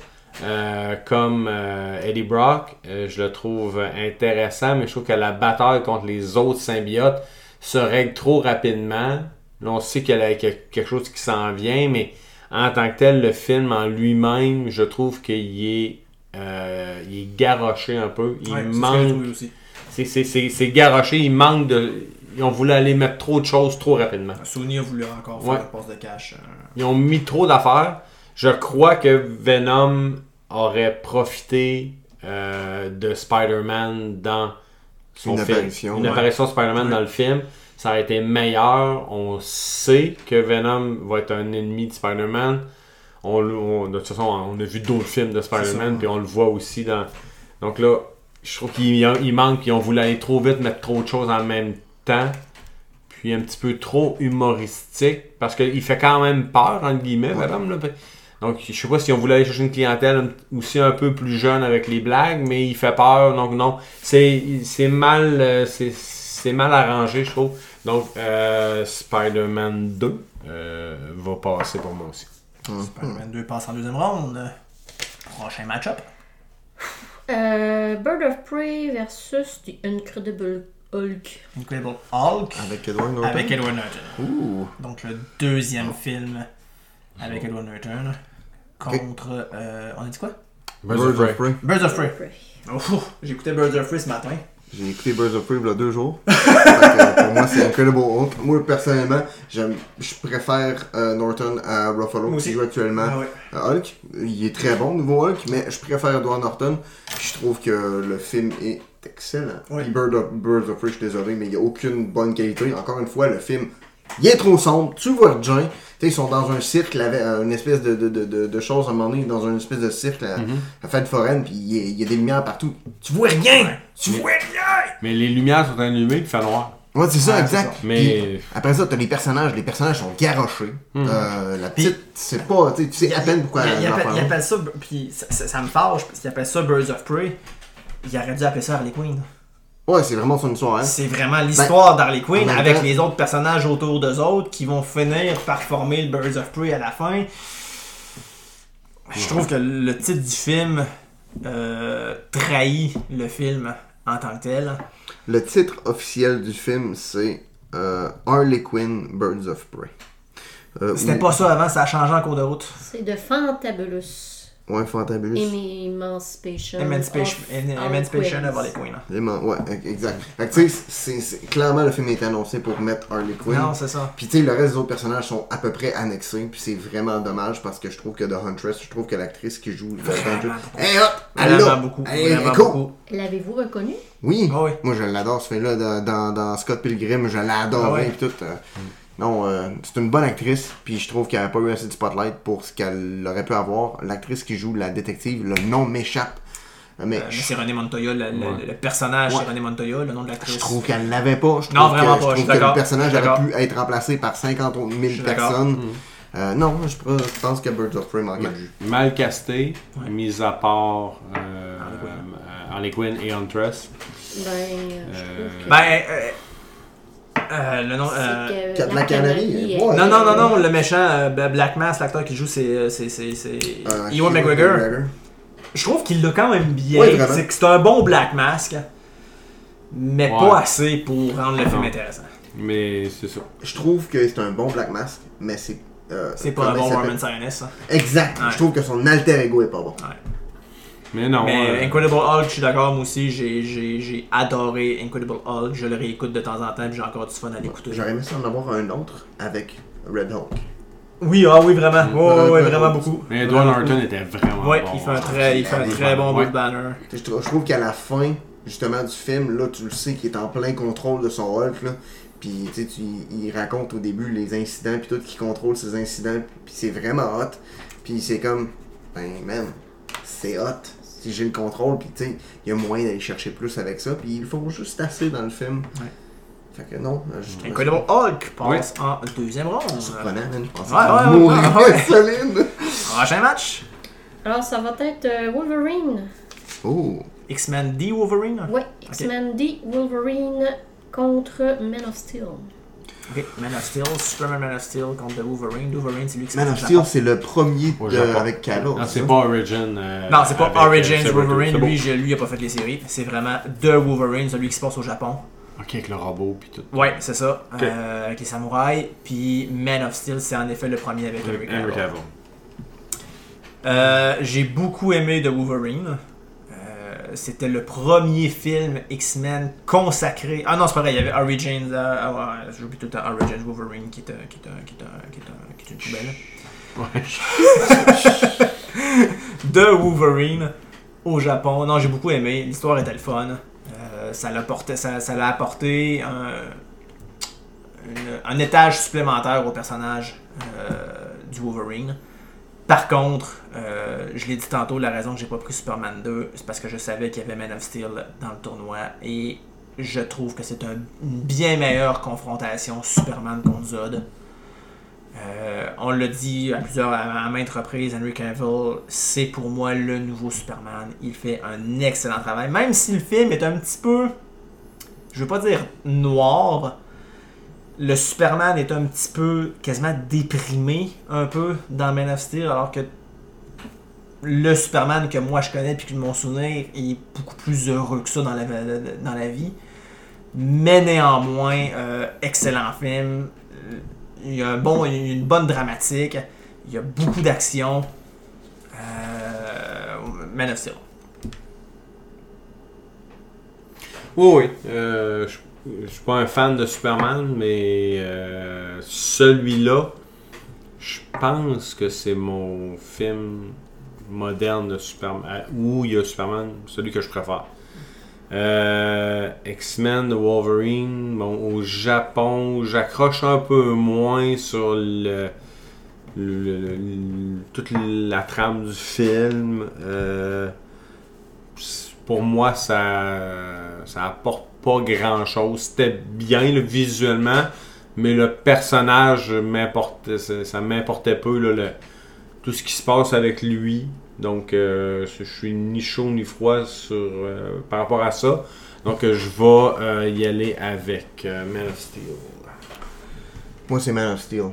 euh, comme euh, Eddie Brock, euh, je le trouve intéressant, mais je trouve que la bataille contre les autres symbiotes se règle trop rapidement. Là, on sait qu'il y a quelque chose qui s'en vient, mais en tant que tel, le film en lui-même, je trouve qu'il est, euh, il est garoché un peu. Il Ouais, manque c'est- garoché, il manque de. Ils ont voulu aller mettre trop de choses trop rapidement. Sony a voulu encore faire Ouais. une passe de cash. euh, Ils ont mis trop d'affaires. Je crois que Venom aurait profité euh, de Spider-Man dans son Une film. apparition, Une ouais. apparition de Spider-Man Ouais. dans le film. Ça aurait été meilleur. On sait que Venom va être un ennemi de Spider-Man. On, de toute façon, on a vu d'autres films de Spider-Man, puis on le voit aussi dans. Donc là, je trouve qu'il a- manque, puis on voulait aller trop vite, mettre trop de choses en même temps. Puis un petit peu trop humoristique, parce qu'il fait quand même peur, entre guillemets, Ouais. Venom. Là. Donc je sais pas si on voulait aller chercher une clientèle aussi un peu plus jeune avec les blagues, mais il fait peur, donc non. C'est mal, euh, c'est mal arrangé, je trouve. Donc euh, Spider-Man 2 euh, va passer pour moi aussi. Spider-Man 2 passe en deuxième ronde. Prochain match-up. Euh, Bird of Prey versus The Incredible Hulk. Incredible Hulk Avec Edward Norton. avec Edward Norton. Ouh. Donc le deuxième film avec Edward Norton contre. euh, on a dit quoi? Birds of Prey. Birds of Prey. Oh, écouté Birds of Prey ce matin. J'ai écouté Birds of Prey il y a deux jours. Que, pour moi, c'est Incredible Hulk. Moi, personnellement, j'aime, je préfère euh, Norton à Ruffalo qui joue actuellement Ah ouais. à Hulk. Il est très bon, nouveau Hulk, mais je préfère Edward Norton. Je trouve que le film est excellent. Oui. Puis Bird of, Birds of Prey, je suis désolé, mais il n'y a aucune bonne qualité. Encore une fois, le film, il est trop sombre. Tu vois Jean, tu sais, ils sont dans un cirque, avec une espèce de, de, de, de, de choses à un moment donné, dans une espèce de cirque à, à fête foraine, puis il y, a, il y a des lumières partout. Tu vois rien! Tu vois rien! Mais les lumières sont allumées, puis il fait noir. Ouais, c'est ça, Ouais, exact. ça. Mais- après ça, t'as les personnages. Les personnages sont garochés. Euh, la petite, c'est pas. Tu sais, tu sais à peine pourquoi. Il, appelle, appelle ça, puis ça, ça- ça me fâche, parce qu'il appelle ça Birds of Prey. Il aurait dû appeler ça Harley Quinn. Ouais, c'est vraiment son histoire. Hein? C'est vraiment l'histoire d'Harley Quinn avec temps- les autres personnages autour d'eux autres qui vont finir par former le Birds of Prey à la fin. Je trouve que le titre du film euh, trahit le film en tant que tel. Le titre officiel du film, c'est euh, Harley Quinn Birds of Prey. Euh, C'était pas ça avant, ça a changé en cours de route. C'est de Fantabulous. Ouais, Fantabulous. Emancipation. Emancipation, of Emancipation Quinn. of Harley Quinn. hein. Ouais, e- exact. Fait que, tu sais, c'est- c'est- clairement, le film est annoncé pour mettre Harley Quinn. Non, c'est ça. Puis tu sais, le reste des autres personnages sont à peu près annexés. Puis c'est vraiment dommage parce que je trouve que The Huntress, je trouve que l'actrice qui joue The Huntress. Hey hop! Elle beaucoup. Hey, cool. L'avez-vous reconnu? Oui, Ah oui. moi je l'adore ce film-là dans, dans, dans Scott Pilgrim, je l'adore Ah ouais. et tout. euh. Non, euh, c'est une bonne actrice, puis je trouve qu'elle n'a pas eu assez de spotlight pour ce qu'elle aurait pu avoir. L'actrice qui joue la détective, le nom m'échappe. Mais, Euh, mais c'est René Montoya, le, le- Ouais. le personnage Ouais. c'est René Montoya, le nom de l'actrice. je trouve qu'elle l'avait pas. Je Non, trouve vraiment que, pas, je Je suis trouve que le personnage aurait pu être remplacé par 50 000 suis d'accord. personnes. Euh, non, je, je pense que Birds of Prey de jus. Mal casté, Ouais. mis à part euh, Harley Quinn. euh, Harley Quinn et Huntress. Ben, euh, je Euh, trouve que... Ben, euh, euh, le nom. euh, la ouais. Non, non, non, non, le méchant, euh, Black Mass, l'acteur qui joue, c'est. c'est, c'est, c'est... Euh, Ewan McGregor. Je trouve qu'il l'a quand même bien. Ouais, c'est que c'est un bon Black Mask, mais Ouais. pas assez pour rendre le film intéressant. Mais c'est ça. Je trouve que c'est un bon Black Mask, mais c'est. euh, C'est pas un bon? Roman Sionis. ça. Exact. Ouais. Je trouve que son alter ego est pas bon. Mais non. Mais euh, Incredible Hulk, je suis d'accord, moi aussi, j'ai, j'ai, j'ai adoré Incredible Hulk. Je le réécoute de temps en temps, j'ai encore du fun à l'écouter. J'aurais aimé ça en avoir un autre avec Red Hulk. Oui, ah oui, vraiment. Mm. Ouais, ouais, ouais, Ouais, vraiment beaucoup. mais Edward Norton était vraiment Ouais, bon. il fait un très, il fait un très bon Ouais. Bruce Banner. Je trouve, je trouve qu'à la fin, justement, du film, là, tu le sais qu'il est en plein contrôle de son Hulk, là. Puis, tu sais, tu- il raconte au début les incidents, puis tout, qui contrôle ces incidents, puis c'est vraiment hot. Puis c'est comme, ben, man, c'est hot. Si j'ai le contrôle, puis tu sais, il y a moyen d'aller chercher plus avec ça, puis ils le font juste assez dans le film. Ouais. Fait que non, je trouve Incredible Hulk passe en deuxième ronde. surprenant. Je pensais Ouais, que ouais, mourir ouais, solide. Prochain match. Alors, ça va être euh, Wolverine. Oh, X-Men D Wolverine? Ouais, X-Men D, Wolverine contre Man of Steel. Ok, Man of Steel, Superman Man of Steel contre The Wolverine. Wolverine, c'est lui qui se Man passe of Steel, c'est le premier de- avec Kala. Non, c'est pas Origin. euh, Non, c'est pas avec, euh, Origins Saber Wolverine. Lui, je- lui, il a pas fait les séries. C'est vraiment The Wolverine, celui qui se passe au Japon. Ok, avec le robot puis tout. Ouais, c'est ça. Euh, avec les samouraïs. Puis Man of Steel, c'est en effet le premier avec Henry Cavill. Euh, J'ai beaucoup aimé The Wolverine. Euh, C'était le premier film X-Men consacré. Ah non, c'est pas vrai, il y avait Origins. euh, ah ouais, j'oublie tout le temps Origins Wolverine qui est, un- qui est, un- qui est, un- qui est, un- qui est une poubelle. Ouais. de Wolverine au Japon. Non, j'ai beaucoup aimé. L'histoire était le fun. Euh, ça l'a porté- ça, apporté un, une- un étage supplémentaire au personnage euh, du Wolverine. Par contre, euh, je l'ai dit tantôt, la raison que j'ai pas pris Superman 2, c'est parce que je savais qu'il y avait Man of Steel dans le tournoi et je trouve que c'est un- une bien meilleure confrontation Superman contre Zod. Euh, on l'a dit à plusieurs à, à maintes reprises, Henry Cavill, c'est pour moi le nouveau Superman. Il fait un excellent travail, même si le film est un petit peu, je veux pas dire noir, le Superman est un petit peu quasiment déprimé un peu dans Man of Steel, alors que le Superman que moi je connais puis que mon souvenir est beaucoup plus heureux que ça dans la, dans la vie. Mais néanmoins, euh, excellent film. Euh, Il y a une bonne dramatique. Il y a beaucoup d'action. Euh, Man of Steel. Oui, oui. Je suis pas un fan de Superman, mais euh, celui-là, je pense que c'est mon film moderne de Superman. euh, Où il y a Superman, celui que je préfère. Euh, X-Men Wolverine, bon, au Japon, j'accroche un peu moins sur le, toute la trame du film. Pour moi, ça, ça apporte pas grand chose. C'était bien là, visuellement, mais le personnage m'importait, ça, m'importait peu le- tout ce qui se passe avec lui. Donc, euh, je suis ni chaud ni froid sur, euh, par rapport à ça. Donc, euh, je vais y aller avec Man of Steel. Moi, c'est Man of Steel.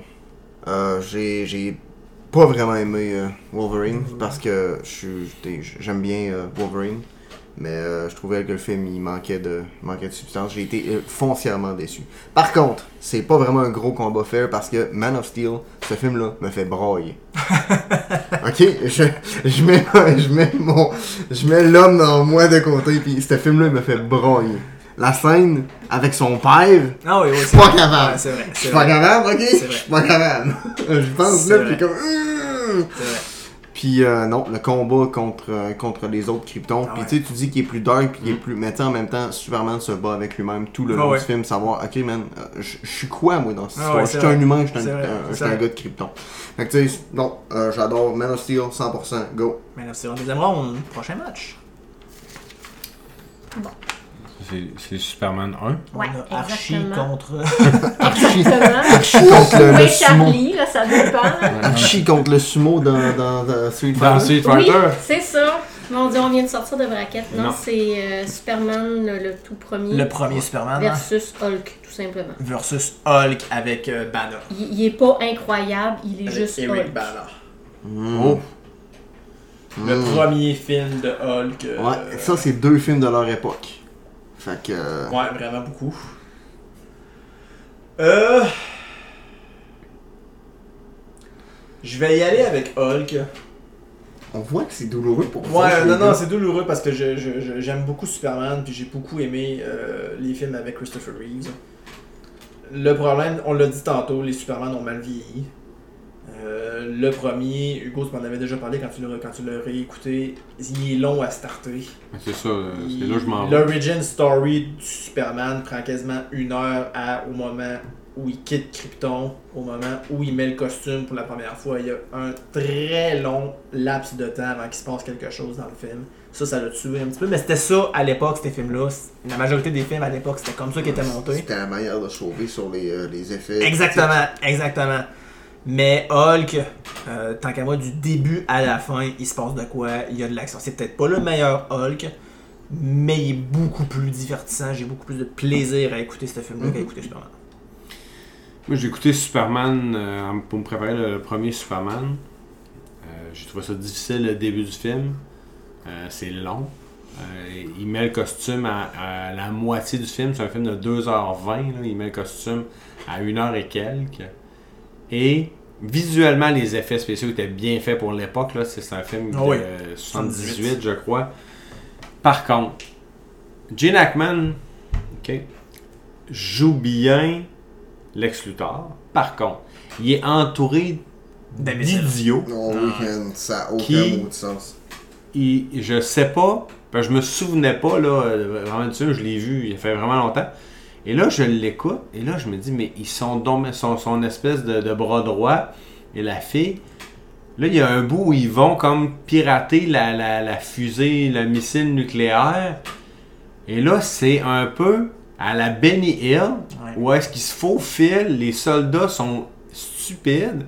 J'ai, pas vraiment aimé Wolverine parce que j'aime bien Wolverine. Mais euh, je trouvais que le film il manquait de, manquait de substance. J'ai été euh, foncièrement déçu. Par contre, c'est pas vraiment un gros combat fair parce que Man of Steel, ce film-là, me fait broyer. ok, je, je mets, je mets mon, je mets l'homme dans moi de côté, puis ce film-là il me fait broyer. La scène avec son père, Ah oui, oui, suis pas capable. Ouais, c'est vrai. je c'est suis pas capable, ok? C'est Je vrai. suis pas capable. je pense là, puis comme. Hum! c'est vrai. Puis euh, non, le combat contre, euh, contre les autres Kryptons. Ah puis ouais. tu sais, tu dis qu'il est plus dark, puis qu'il est Mm. plus. Mais tu sais, en même temps, Superman se bat avec lui-même tout le Ah long ouais. du film, savoir, ok, man, euh, je suis quoi moi dans cette Ah histoire? ouais, Je suis un humain, je suis un, un- gars de Krypton. Fait que tu sais, non, euh, j'adore Man of Steel, 100%, go. Man of Steel. Deuxième round, prochain match. C'est, c'est Superman 1. Ouais, On a Archie contre. Exactement. Archie contre le, le sumo. Charlie, là, ça dépend. Archie contre le sumo dans, dans, dans Street Dans Fighter. Oui, c'est ça. Mon dieu, on vient de sortir de braquette. Non, Non. c'est euh, Superman, le, le tout premier, Le premier Superman hein, versus Hulk, tout simplement. versus Hulk avec euh, Banner. Il, il est pas incroyable, il est Avec juste Eric Hulk. Banner. Mm. Oh. Le Mm. premier film de Hulk. euh, Ouais, ça c'est deux films de leur époque. Fait que. euh, Ouais, vraiment beaucoup. Euh. Je vais y aller avec Hulk. On voit que c'est douloureux pour vous. Ouais, non, non, c'est douloureux parce que je- je- je- j'aime beaucoup Superman, puis j'ai beaucoup aimé euh, les films avec Christopher Reeves. Le problème, on l'a dit tantôt, les Superman ont mal vieilli. Euh, le premier, Hugo, tu m'en avais déjà parlé quand tu l'as quand tu l'as réécouté, il est long à starter. C'est ça, euh, c'est là que je m'en vais. L'origin story du Superman prend quasiment une heure à, au moment où il quitte Krypton, au moment où il met le costume pour la première fois. Il y a un très long laps de temps avant qu'il se passe quelque chose dans le film. Ça, ça l'a tué un petit peu, mais c'était ça à l'époque, ces films-là. La majorité des films à l'époque, c'était comme ça qu'ils étaient montés. C'était la manière de sauver sur les, euh, les effets. Exactement, exactement. Mais Hulk, euh, tant qu'à moi, du début à la fin, il se passe de quoi? Il y a de l'action. C'est peut-être pas le meilleur Hulk, mais il est beaucoup plus divertissant. J'ai beaucoup plus de plaisir à écouter ce film-là qu'à Mhm. écouter Superman. Moi, j'ai écouté Superman euh, pour me préparer le, premier Superman. Euh, j'ai trouvé ça difficile le début du film. C'est long. Il met le costume à, à la moitié du film. C'est un film de 2h20. là. Il met le costume à 1h et quelques. Et visuellement, les effets spéciaux étaient bien faits pour l'époque. là. C'est un film Ah de oui. 78, je crois. Par contre, Gene Hackman ok, joue bien Lex Luthor. Par contre, il est entouré d'idiots Oh, Ah. week-end, ça a aucun Qui- mot de sens. il- je sais pas, parce que je me souvenais pas, là, euh, vraiment je l'ai vu, il fait vraiment longtemps. Et là, je l'écoute, et là, je me dis, mais ils sont donc, son, son espèce de, de bras droit, et la fille. Là, il y a un bout où ils vont comme pirater la, la, la fusée, le missile nucléaire. Et là, c'est un peu à la Benny Hill, Ouais. où est-ce qu'ils se faufilent, les soldats sont stupides.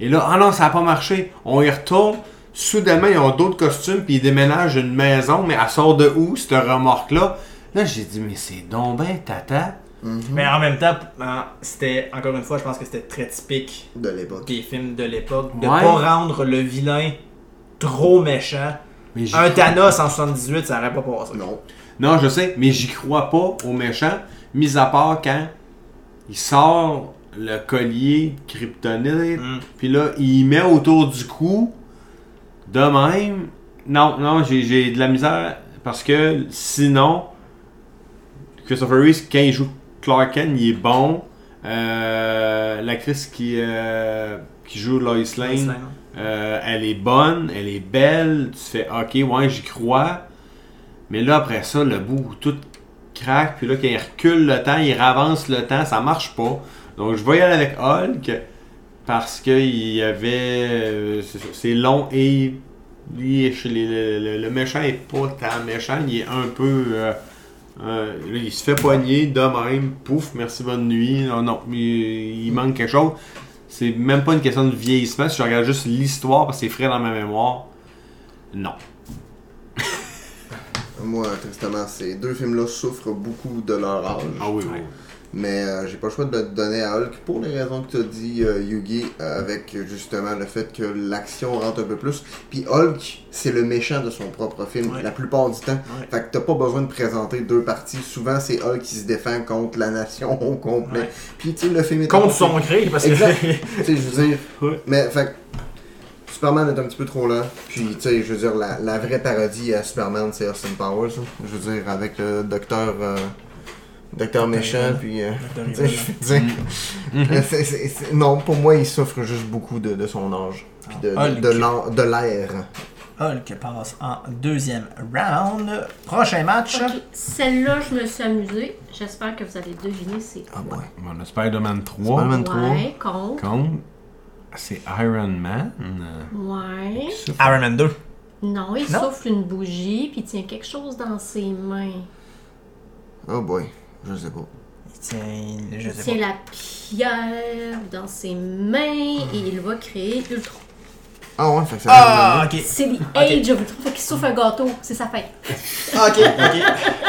Et là, ah non, ça n'a pas marché. On y retourne. Soudainement, ils ont d'autres costumes, puis ils déménagent une maison, mais elle sort de où, cette remorque-là? Là, j'ai dit, mais c'est donc ben tata. Mais en même temps, hein, c'était, encore une fois, je pense que c'était très typique De l'époque. des films de l'époque de Ouais. pas rendre le vilain trop méchant. Mais j'y Un crois- Thanos en 78, ça aurait pas passé. Non. Non, je sais, mais j'y crois pas aux méchants, mis à part quand il sort le collier kryptonite, Mm. puis là, il met autour du cou, de même. Non, non, j'ai- j'ai de la misère, parce que sinon, Christopher Reeve, quand il joue Clark Kent, il est bon. Euh, L'actrice qui, euh, qui joue Lois Lane, euh, elle est bonne, elle est belle, tu fais ok, ouais, j'y crois. Mais là, après ça, le bout tout craque, puis là, quand il recule le temps, il avance le temps, ça marche pas. Donc, je vais y aller avec Hulk parce qu'il y avait. c'est long et. le- le méchant est pas tant méchant, il est un peu. Euh, là, il se fait poigner de même, pouf, merci, bonne nuit. Non, non, mais il manque quelque chose. C'est même pas une question de vieillissement. Si je regarde juste l'histoire parce que c'est frais dans ma mémoire, non. Moi, tristement, ces deux films-là souffrent beaucoup de leur âge. Ah oui, oui. Mais euh, j'ai pas le choix de le donner à Hulk pour les raisons que tu as dit, euh, Yugi, euh, avec justement le fait que l'action rentre un peu plus. Puis Hulk, c'est le méchant de son propre film Ouais. la plupart du temps. Ouais. Fait que t'as pas besoin de présenter deux parties. Souvent, c'est Hulk qui se défend contre la nation au complet. Ouais. Puis tu sais, le film est Contre son gré, parce que. Tu sais, je veux dire. Mais, fait Superman est un petit peu trop lent. Puis, tu sais, je veux dire, la, la vraie parodie à Superman, c'est Austin Powers. hein. Je veux dire, avec le docteur. Docteur méchant, puis. euh, non, pour moi, il souffre juste beaucoup de, de son âge. Puis de, Ah, l'air. Hulk passe en deuxième round. Prochain match. Ok, Celle-là, je me suis amusée. J'espère que vous allez deviner c'est Ah, quoi. ouais. On a Spider-Man 3. Spider-Man 3. Ouais, contre. Contre. C'est Iron Man. Ouais. Iron Man 2. Non, il Non? souffle une bougie, puis il tient quelque chose dans ses mains. Oh boy, je sais pas. Il tient. Je Il sais tient pas. la pierre dans ses mains et il va créer Ultron. Ah ouais, fait que ça Ah, ok. C'est The Age of Ultron, fait qu'il souffle un gâteau, c'est sa fête. Ok, ok,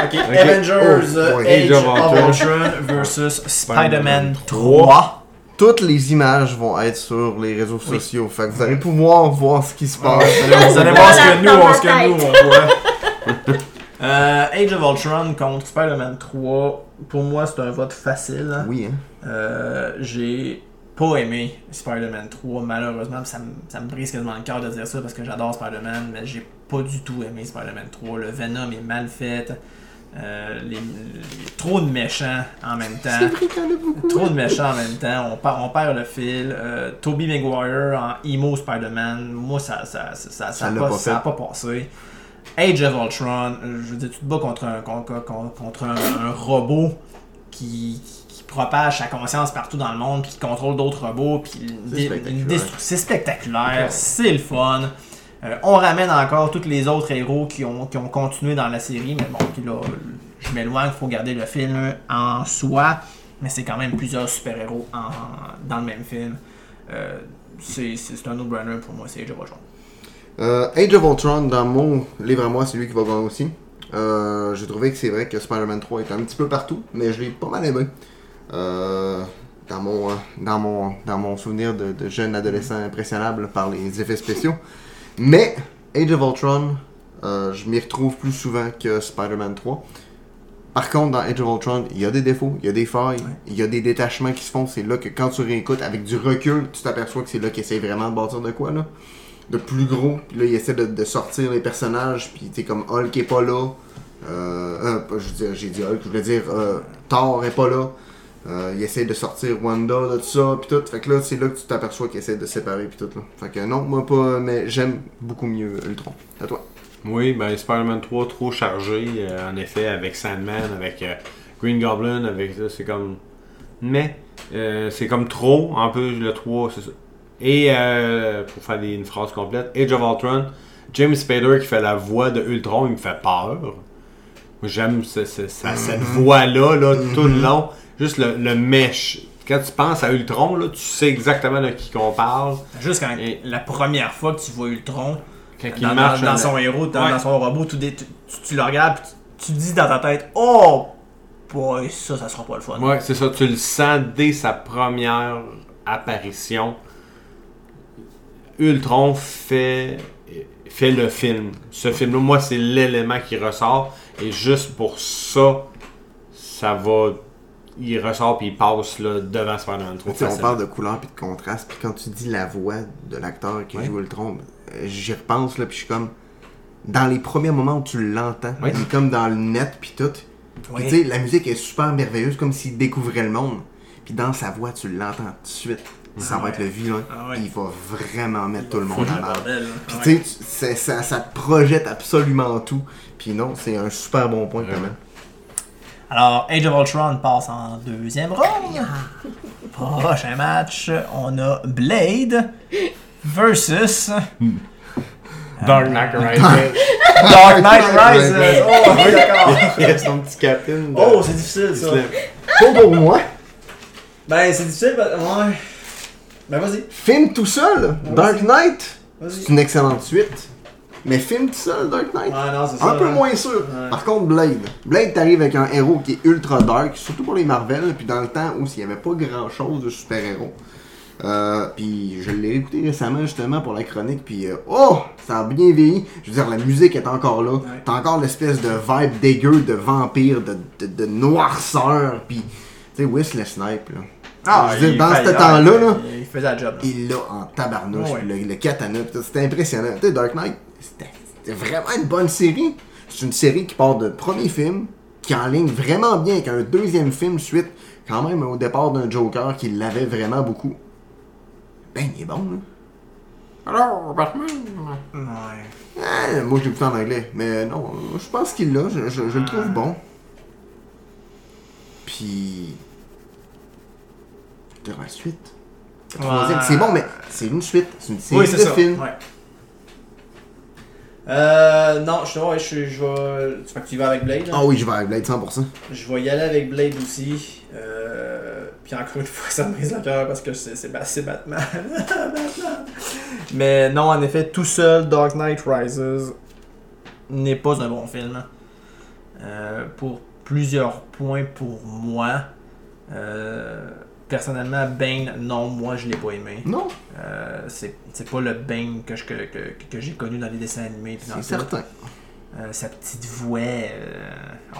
ok. Avengers Oh, ouais. Age Age of of Ultron. Versus Spider-Man Spider-Man 3. Toutes les images vont être sur les réseaux sociaux. Fait que vous allez pouvoir voir ce qui se passe. Vous allez voir ce que nous, on, ce que nous, on voit. Euh, Age of Ultron contre Spider-Man 3, pour moi, c'est un vote facile. Oui, hein. Euh, J'ai pas aimé Spider-Man 3, malheureusement. Ça me, ça me brise quasiment le cœur de dire ça parce que j'adore Spider-Man, mais j'ai pas du tout aimé Spider-Man 3. Le Venom est mal fait. Euh, les- les- trop de méchants en même temps. vrai en beaucoup. Trop de méchants en même temps, on, par- on perd le fil. Euh, Tobey Maguire en emo Spider-Man, moi ça ça, ça, ça, Ça a pas, pas ça a pas passé. Age of Ultron, euh, je veux dire, tu te bats contre un, contre, contre- contre un, un robot qui, qui propage sa conscience partout dans le monde, puis qui contrôle d'autres robots, puis C'est spectaculaire. c'est le fun. Euh, on ramène encore tous les autres héros qui ont, qui ont continué dans la série, mais bon, puis là, je m'éloigne, il faut garder le film en soi, mais c'est quand même plusieurs super-héros dans le même film. Euh, c'est un no-brainer pour moi, c'est Age of Ultron. Euh, Age of Ultron, dans mon livre à moi, c'est lui qui va gagner aussi. Euh, J'ai trouvé que c'est vrai que Spider-Man 3 est un petit peu partout, mais je l'ai pas mal aimé. Euh, dans, mon, dans, mon, dans mon souvenir de, jeune adolescent impressionnable par les effets spéciaux. Mais Age of Ultron, je m'y retrouve plus souvent que Spider-Man 3. Par contre, dans Age of Ultron, il y a des défauts, il y a des failles, il y a des détachements qui se font. C'est là que quand tu réécoutes avec du recul, tu t'aperçois que c'est là qu'il essaie vraiment de bâtir de quoi là de plus gros. Puis là, il essaie de, de sortir les personnages. Puis t'es comme Hulk est pas là. Euh, euh, pas- je veux dire, j'ai dit Hulk, je voulais dire euh, Thor est pas là. Euh, il essaie de sortir Wanda de tout ça. Puis tout. Fait que là, c'est là que tu t'aperçois qu'il essaie de séparer. Puis tout là. Fait que non, moi pas. Mais j'aime beaucoup mieux Ultron. À toi. Oui, ben Spider-Man 3 trop chargé, euh, en effet, avec Sandman, avec euh, Green Goblin, avec ça, c'est comme. Mais, euh, c'est comme trop, un peu le 3, c'est ça. Et, euh, pour faire des- une phrase complète, Age of Ultron, James Spader qui fait la voix de Ultron, il me fait peur. J'aime ce- ce- ce- cette voix-là, là, tout le long. Juste le, le mesh. Quand tu penses à Ultron, là, tu sais exactement de qui qu'on parle. Juste quand Et- la première fois que tu vois Ultron, Quand il dans, marche dans- son héros, dans, Ouais. dans son robot, tu, tu, tu- tu le regardes, tu, tu dis dans ta tête, oh, boy, ça, ça sera pas le fun. Ouais, c'est ça. Tu le sens dès sa première apparition. Ultron fait, fait le film. Ce film-là, moi, c'est l'élément qui ressort. Et juste pour ça, ça va. Il ressort puis il passe là, devant Spider-Man 3. Tu sais, on parle de couleur puis de contraste, puis quand tu dis la voix de l'acteur qui Ouais. joue Ultron, j'y repense là, puis je suis comme dans les premiers moments où tu l'entends, Ouais. il est comme dans le net puis tout. Puis Oui. tu sais, la musique est super merveilleuse, comme s'il découvrait le monde. Puis dans sa voix, tu l'entends tout de suite. Ça va être le vilain. Ah ouais. Il va vraiment mettre tout le monde à mal. là. Puis Ouais. tu sais, ça, ça te projette absolument tout. Puis non, c'est un super bon point quand même. Alors, Age of Ultron passe en deuxième ronde. Prochain match, on a Blade versus Dark Knight Rises. Dark Knight Rises. Oh, oui, d'accord. il a son petit de- Oh, c'est difficile ça. Pas pour moi. Ben, c'est difficile, ben, ouais. Ben, vas-y. Film tout seul, Dark Knight, c'est une excellente suite. Mais film tout seul, Dark Knight, Ouais, non, c'est ça. un peu hein. moins sûr. Ouais. Par contre, Blade. Blade, t'arrives avec un héros qui est ultra dark, surtout pour les Marvel, puis dans le temps où il n'y avait pas grand chose de super-héros. Euh, puis je l'ai écouté récemment justement pour la chronique, puis euh, oh, ça a bien vieilli. Je veux dire, la musique est encore là. T'as encore l'espèce de vibe dégueu de vampire, de, de, de noirceur, puis tu sais, Wesley Snipe, là. Je veux dire, il dans fait- ce temps-là, là, Il faisait la job. là. il l'a en tabarnouche, Ouais. puis le, le katana, c'était impressionnant. Tu sais, Dark Knight, c'était vraiment une bonne série. C'est une série qui part de premier film, qui enligne vraiment bien avec un deuxième film suite, quand même au départ d'un Joker qui l'avait vraiment beaucoup. Ben, il est bon, là. Alors, Batman? Ouais. Ah, moi, j'ai écouté en anglais, mais non, je pense qu'il l'a, je, je- je le trouve bon. Puis. La suite. Le troisième, Ouais. c'est bon, mais c'est une suite, c'est une série Oui, c'est de ça. films. Ouais. Euh, non, je, ouais, je, je vais. Tu que tu vas avec Blade. hein? Ah oui, je vais avec Blade 100%. Je vais y aller avec Blade aussi. Euh, puis encore une fois, ça me brise le cœur parce que c'est c'est Ba- c'est Batman. Batman. Mais non, en effet, tout seul, Dark Knight Rises n'est pas un bon film. Euh, pour plusieurs points pour moi. Euh, personnellement, Bane, non, moi je l'ai pas aimé. Non, Euh, c'est c'est pas le Bane que, je- que, que, que j'ai connu dans les dessins animés. puis dans c'est tout. certain. Euh, sa petite voix. euh,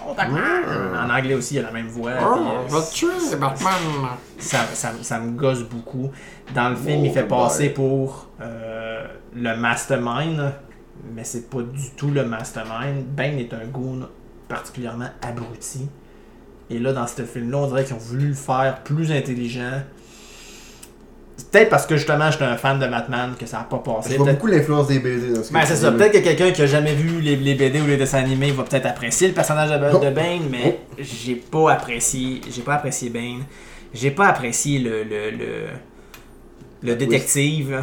oh, Batman! En anglais aussi, il a la même voix. puis, euh, va te tuer, Batman. ça, ça, ça me gosse beaucoup. Dans le film, il Oh, fait passer pour euh, le mastermind, mais c'est pas du tout le mastermind. Bane est un goon particulièrement abruti. Et là, dans ce film-là, on dirait qu'ils ont voulu le faire plus intelligent. Peut-être parce que justement, j'étais un fan de Batman que ça n'a pas passé. Je vois beaucoup l'influence des BD dans ce que ben, c'est ça. Peut-être que quelqu'un qui a jamais vu les, les BD ou les dessins animés va peut-être apprécier le personnage de, Oh. de Bane, mais j'ai pas apprécié. J'ai pas apprécié Bane. J'ai pas apprécié le le, le, le détective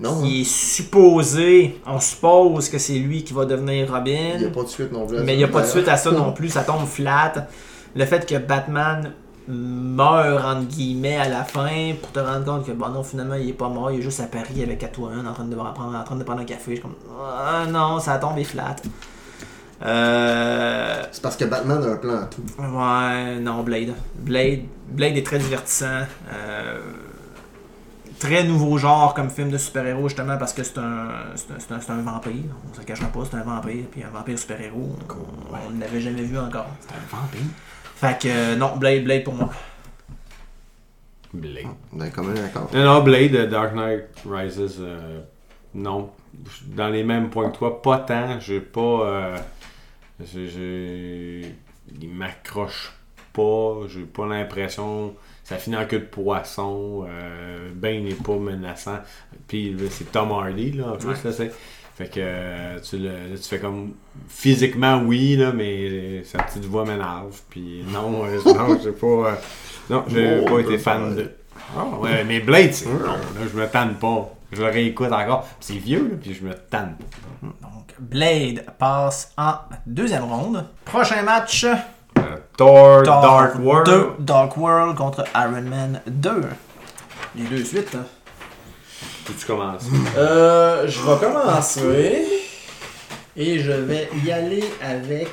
Non, qui est supposé. On suppose que c'est lui qui va devenir Robin. il n'y a pas de suite non plus. Mais il n'y a pas de suite à ça non plus, ça tombe flat. Le fait que Batman meurt entre guillemets à la fin pour te rendre compte que bon non finalement il est pas mort, il est juste à Paris avec Catwoman en train de prendre, en train de prendre un café. Je suis comme ah non, ça a tombé flat. Euh, C'est parce que Batman a un plan à tout. ouais, non, Blade. Blade, Blade est très divertissant. Euh, très nouveau genre comme film de super-héros, justement, parce que c'est un, c'est un, c'est un- c'est un vampire. On se cachera pas, c'est un vampire. Puis un vampire super-héros, on, on ne l'avait jamais vu encore. C'est un vampire. Fait que, euh, non, Blade, Blade pour moi. Blade. Quand même d'accord. Non, non, Blade, euh, Dark Knight Rises, euh, non. Dans les mêmes points que toi, pas tant. J'ai pas. euh, j'ai- il m'accroche pas. J'ai pas l'impression. Ça finit en queue de poisson. Euh, ben n'est pas menaçant. Puis c'est Tom Hardy, là, en plus. Ouais. là, c'est- Fait que euh, tu, le, là, tu fais comme physiquement oui là, mais sa petite voix m'énerve. Puis non, euh, non, j'ai pas. euh, non, j'ai Oh, pas été fan de. Ah ouais, mais Blade, c'est non, là, je me tanne pas. Je le réécoute encore. C'est vieux, là, puis je me tanne pas. Donc, Blade passe en deuxième ronde. Prochain match. Euh, Thor, Dark World. 2, Dark World contre Iron Man 2. Les deux suites. hein. Peux-tu commencer? Euh, je vais commencer. Et je vais y aller avec.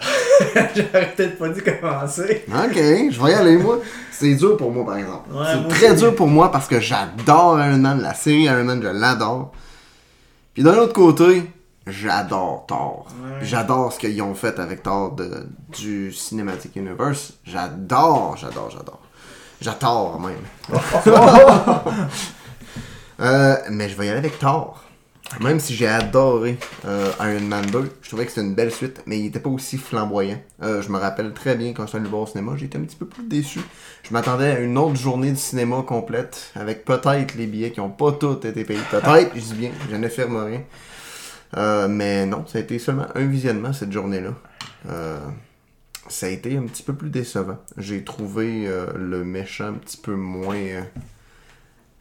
J'aurais peut-être pas dû commencer. Ok, je vais y aller, moi. C'est dur pour moi, par exemple. Ouais, c'est très aussi. dur pour moi parce que j'adore Iron Man, la série Iron Man, je l'adore. Puis d'un autre côté, j'adore Thor. Ouais. J'adore ce qu'ils ont fait avec Thor de- du Cinematic Universe. J'adore, j'adore, j'adore. J'adore même. Euh, mais je vais y aller avec Thor. Même si j'ai adoré euh, Iron Man 2, je trouvais que c'était une belle suite, mais il était pas aussi flamboyant. Euh, je me rappelle très bien quand je suis allé le voir au cinéma, j'étais un petit peu plus déçu. Je m'attendais à une autre journée de cinéma complète, avec peut-être les billets qui ont pas tous été payés. Peut-être, je dis bien, je n'affirme rien. Euh, mais non, ça a été seulement un visionnement cette journée-là. Ça a été un petit peu plus décevant. J'ai trouvé euh, le méchant un petit peu moins. euh,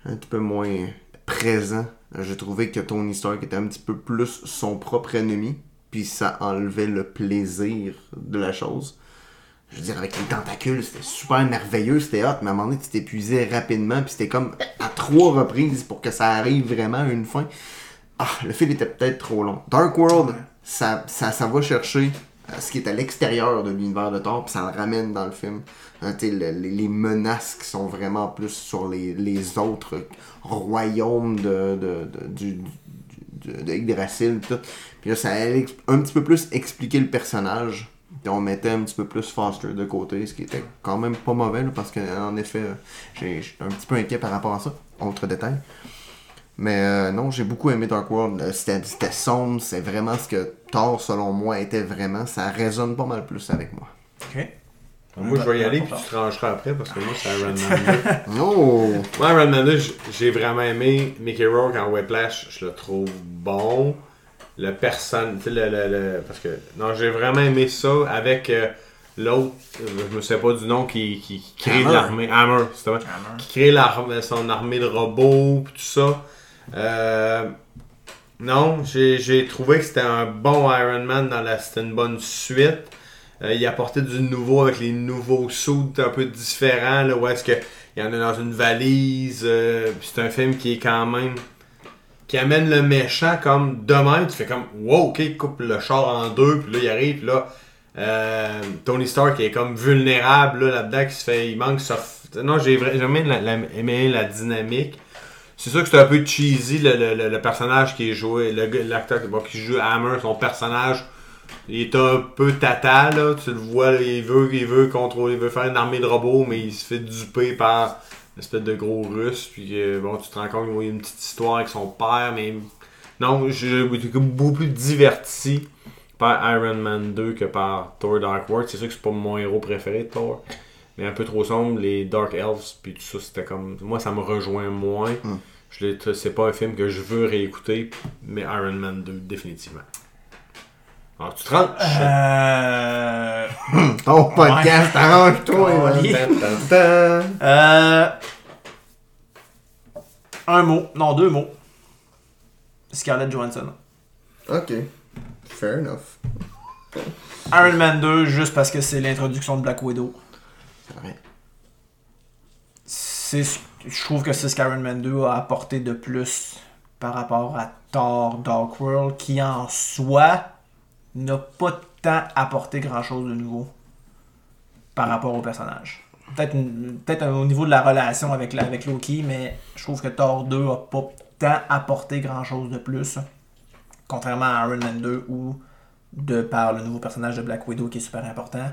un petit peu moins présent. J'ai trouvé que Tony Stark était un petit peu plus son propre ennemi, puis ça enlevait le plaisir de la chose. Je veux dire, avec les tentacules, c'était super merveilleux, c'était hot, mais à un moment donné, tu t'épuisais rapidement, puis c'était comme à trois reprises pour que ça arrive vraiment à une fin. Ah, le fil était peut-être trop long. Dark World, ça, ça, ça va chercher ce qui est à l'extérieur de l'univers de Thor, puis ça le ramène dans le film. Hein, les, menaces qui sont vraiment plus sur les, les autres royaumes de, de, du, tout. Puis là, ça allait un petit peu plus expliquer le personnage. On mettait un petit peu plus Foster de côté, ce qui était quand même pas mauvais, parce que en effet, j'ai- un petit peu inquiet par rapport à ça. Autre détail. Mais euh, non, j'ai beaucoup aimé Dark World. Euh, C'était sombre, c'est vraiment ce que Thor, selon moi, était vraiment. Ça résonne pas mal plus avec moi. Ok. Moi, je vais y aller, puis tu trancheras après, parce que moi, c'est Iron Man 2. Oh! Moi, Iron Man 2, j- j'ai vraiment aimé Mickey Rourke en Whiplash. Je le trouve bon. Le personne, tu sais, le, le- le- Parce que, non, j'ai vraiment aimé ça avec euh, l'autre, je me sais pas du nom, qui, qui, qui crée de Hammer. l'armée. Hammer, c'est vrai. Qui crée l'armée- son armée de robots, pis tout ça. Euh, non, j'ai trouvé que c'était un bon Iron Man dans la. C'était une bonne suite. Euh, il apportait du nouveau avec les nouveaux suits un peu différents. Là, où est-ce que il y en a dans une valise. euh, c'est un film qui est quand même. qui amène le méchant comme demain. Tu fais comme wow, ok, coupe le char en deux. Puis là, il arrive. Puis là, euh, Tony Stark est comme vulnérable là, là-dedans. fait, il manque ça. Non, j'ai vra- j'ai aimé la, la- aimé la dynamique. C'est sûr que c'est un peu cheesy le, le- le- personnage qui est joué, l'acteur bon, qui joue Hammer, son personnage, il est un peu tata là, tu le vois, il veut, il veut contrôler, il veut faire une armée de robots, mais il se fait duper par une espèce de gros russe, puis bon, tu te rends compte qu'il y a une petite histoire avec son père, mais non, j'ai beaucoup plus diverti par Iron Man 2 que par Thor Dark World. C'est sûr que c'est pas mon héros préféré de Thor. Mais un peu trop sombre, les Dark Elves, puis tout ça, c'était comme. Moi, ça me rejoint moins. Mm. Je l'ai- C'est pas un film que je veux réécouter, mais Iron Man 2, définitivement. Alors, tu te rends. Euh... Ton podcast, arrange-toi! Oh. Euh, Un mot, non deux mots. Scarlett Johansson. Ok. Fair enough. Iron Man 2, juste parce que c'est l'introduction de Black Widow. C'est vrai. C'est, ce- je trouve que c'est ce qu'Iron Man 2 a apporté de plus par rapport à Thor Dark World, qui en soi n'a pas tant apporté grand chose de nouveau par rapport au personnage. Peut-être, au niveau de la relation avec, Loki, mais je trouve que Thor 2 a pas tant apporté grand chose de plus. Contrairement à Iron Man 2 où, de par le nouveau personnage de Black Widow qui est super important,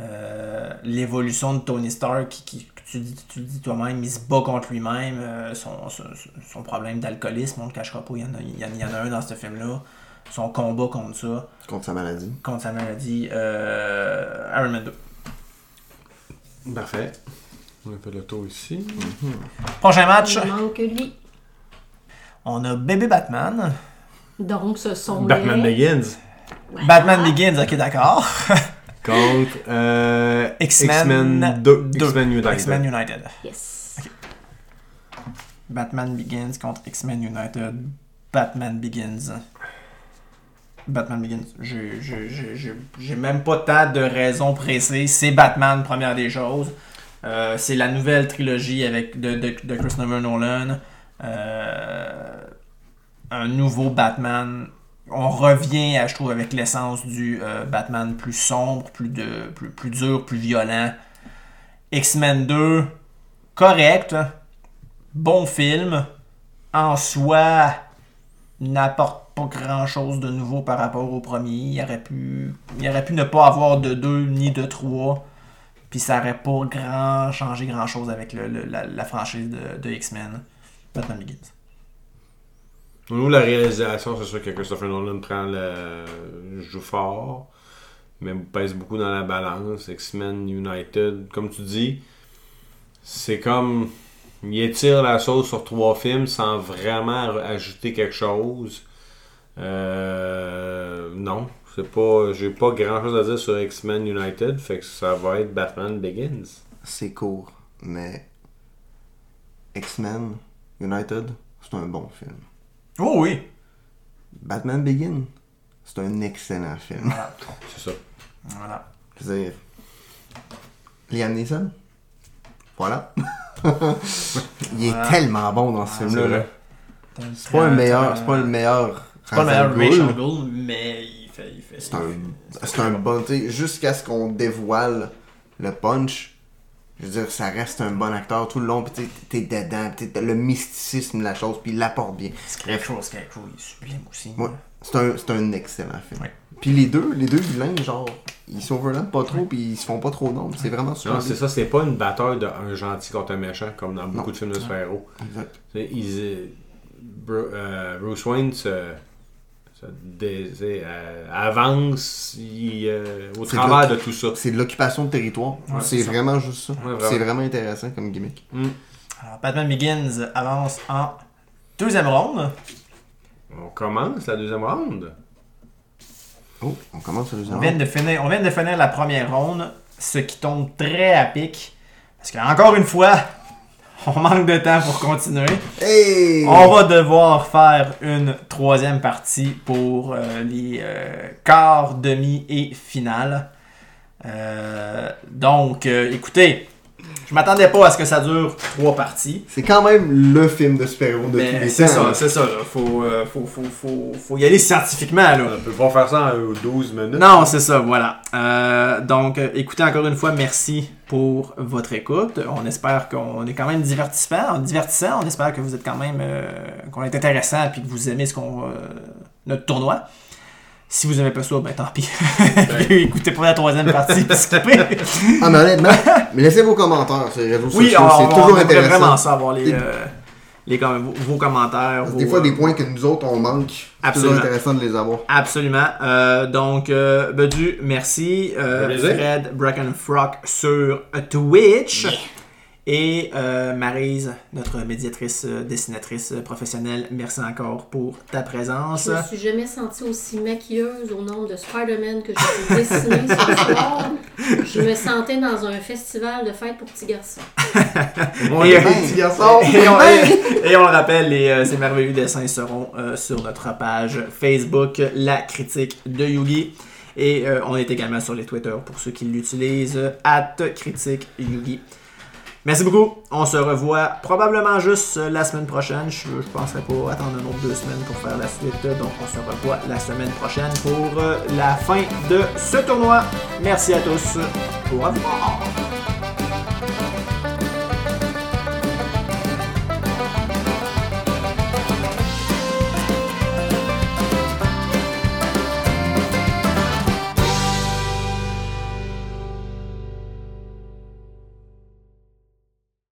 euh, l'évolution de Tony Stark, qui, tu dis, tu le dis toi-même, il se bat contre lui-même, euh, son, son, son problème d'alcoolisme, on ne le cachera pas, il y, en a, il y en- il y en a un dans ce film-là. Son combat contre ça, Contre sa maladie. contre sa maladie, euh, Iron Man 2. Parfait. On a fait le tour ici. Prochain match, Il manque lui. On a Bébé Batman. Donc, ce sont Batman les... Begins. Batman Begins, ok, d'accord. Contre euh, X-Men X-Men 2. 2. X-Men United. X-Men United. Yes. Batman Begins contre X-Men United. Batman Begins. Batman Begins. J'ai- j'ai- J'ai j'ai- j'ai même pas tant de raisons précises. C'est Batman, première des choses. Euh, c'est la nouvelle trilogie avec de, de, de Christopher Nolan. Euh, un nouveau Batman. On revient, à, je trouve, avec l'essence du euh, Batman plus sombre, plus, de, plus, plus dur, plus violent. X-Men 2, correct. Bon film. En soi, n'apporte pas grand chose de nouveau par rapport au premier. Il aurait pu, il aurait pu ne pas avoir de 2 ni de 3. Puis ça aurait pas grand, changé grand chose avec la, la franchise de, de X-Men. Batman Begins. De la réalisation, c'est sûr que Christopher Nolan prend le joue fort, mais pèse beaucoup dans la balance. X-Men United, comme tu dis, c'est comme. Il étire la sauce sur trois films sans vraiment ajouter quelque chose. Euh, non, c'est pas. J'ai pas grand chose à dire sur X-Men United, fait que ça va être Batman Begins. C'est court, mais X-Men United, c'est un bon film. Oh oui! Batman Begin, c'est un excellent film. Voilà. C'est ça. voilà. Je veux dire, Liam Neeson, voilà. Il est Voilà. tellement bon dans ce Ah, film-là. c'est pas, le meilleur, c'est pas le meilleur. C'est pas le meilleur. Shangul, mais il fait. Il fait C'est un, c'est un bon, tu sais, jusqu'à ce qu'on dévoile le punch, je veux dire, ça reste un bon acteur tout le long, pis tu sais, t'es dedans, pis t'as le mysticisme de la chose, puis il l'apporte bien. Scarecrow, Scarecrow, il est sublime aussi. Ouais, c'est un, c'est un excellent film. Ouais. Puis les deux, les deux vilains, genre, ils s'overlappent pas trop, puis ils se font pas trop d'ombre, c'est vraiment super Non, c'est ça, c'est pas une bataille d'un gentil contre un méchant comme dans beaucoup de films de super-héros. Exact. Tu sais, ils, euh, euh, Bruce Wayne se, euh, avance il, euh, au travers de de tout ça. C'est de l'occupation de territoire. Ouais, c'est vraiment juste ça. vraiment. c'est vraiment intéressant comme gimmick. Hmm. Alors, Batman Begins avance en deuxième ronde. On commence la deuxième ronde. Oh, on commence à le On vient, de finir, on vient de finir la première ronde, ce qui tombe très à pic. Parce qu'encore une fois, on manque de temps pour continuer. Hey! On va devoir faire une troisième partie pour euh, les euh, quarts, demi et finale. Euh, donc, écoutez, je m'attendais pas à ce que ça dure trois parties. C'est quand même le film de super-héros de tous c'est ça, c'est ça. Là. Faut, euh, faut, faut, faut, faut y aller scientifiquement. Là. On peut pas faire ça en euh, 12 minutes. Non, c'est ça, voilà. Euh, donc, euh, écoutez encore une fois, merci pour votre écoute. On espère qu'on est quand même divertissant. divertissant. On espère que vous êtes quand même, euh, qu'on est intéressant et que vous aimez ce qu'on, euh, notre tournoi. Si vous aimez pas ça, ben tant pis. Écoutez pour la troisième partie puis. Ah, mais honnêtement, laissez vos commentaires sur les réseaux Oui, sociaux, on, c'est on toujours aimerait intéressant. vraiment savoir les, Et- euh, les vos, vos commentaires. Vos, des fois, euh, des points que nous autres, on manque. C'est toujours Absolument. intéressant de les avoir. Absolument. Euh, donc, euh, Bedu, merci. Euh. Fred Brackenfrock sur Twitch. Et euh, Maryse, notre médiatrice, euh, dessinatrice euh, professionnelle, merci encore pour ta présence. Je me suis jamais sentie aussi maquilleuse au nombre de Spider-Man que j'ai dessiné ce soir. Je me sentais dans un festival de fêtes pour petits garçons. Bon, Et- petits garçons! Et on, et- et on le rappelle, les, euh, ces merveilleux dessins seront euh, sur notre page Facebook, La Critique de Yugi. Et euh, on est également sur les Twitter pour ceux qui l'utilisent, at Critique Yugi. Merci beaucoup. On se revoit probablement juste la semaine prochaine. Je ne penserai pas attendre un autre deux semaines pour faire la suite. Donc on se revoit la semaine prochaine pour euh, la fin de ce tournoi. Merci à tous. Au revoir.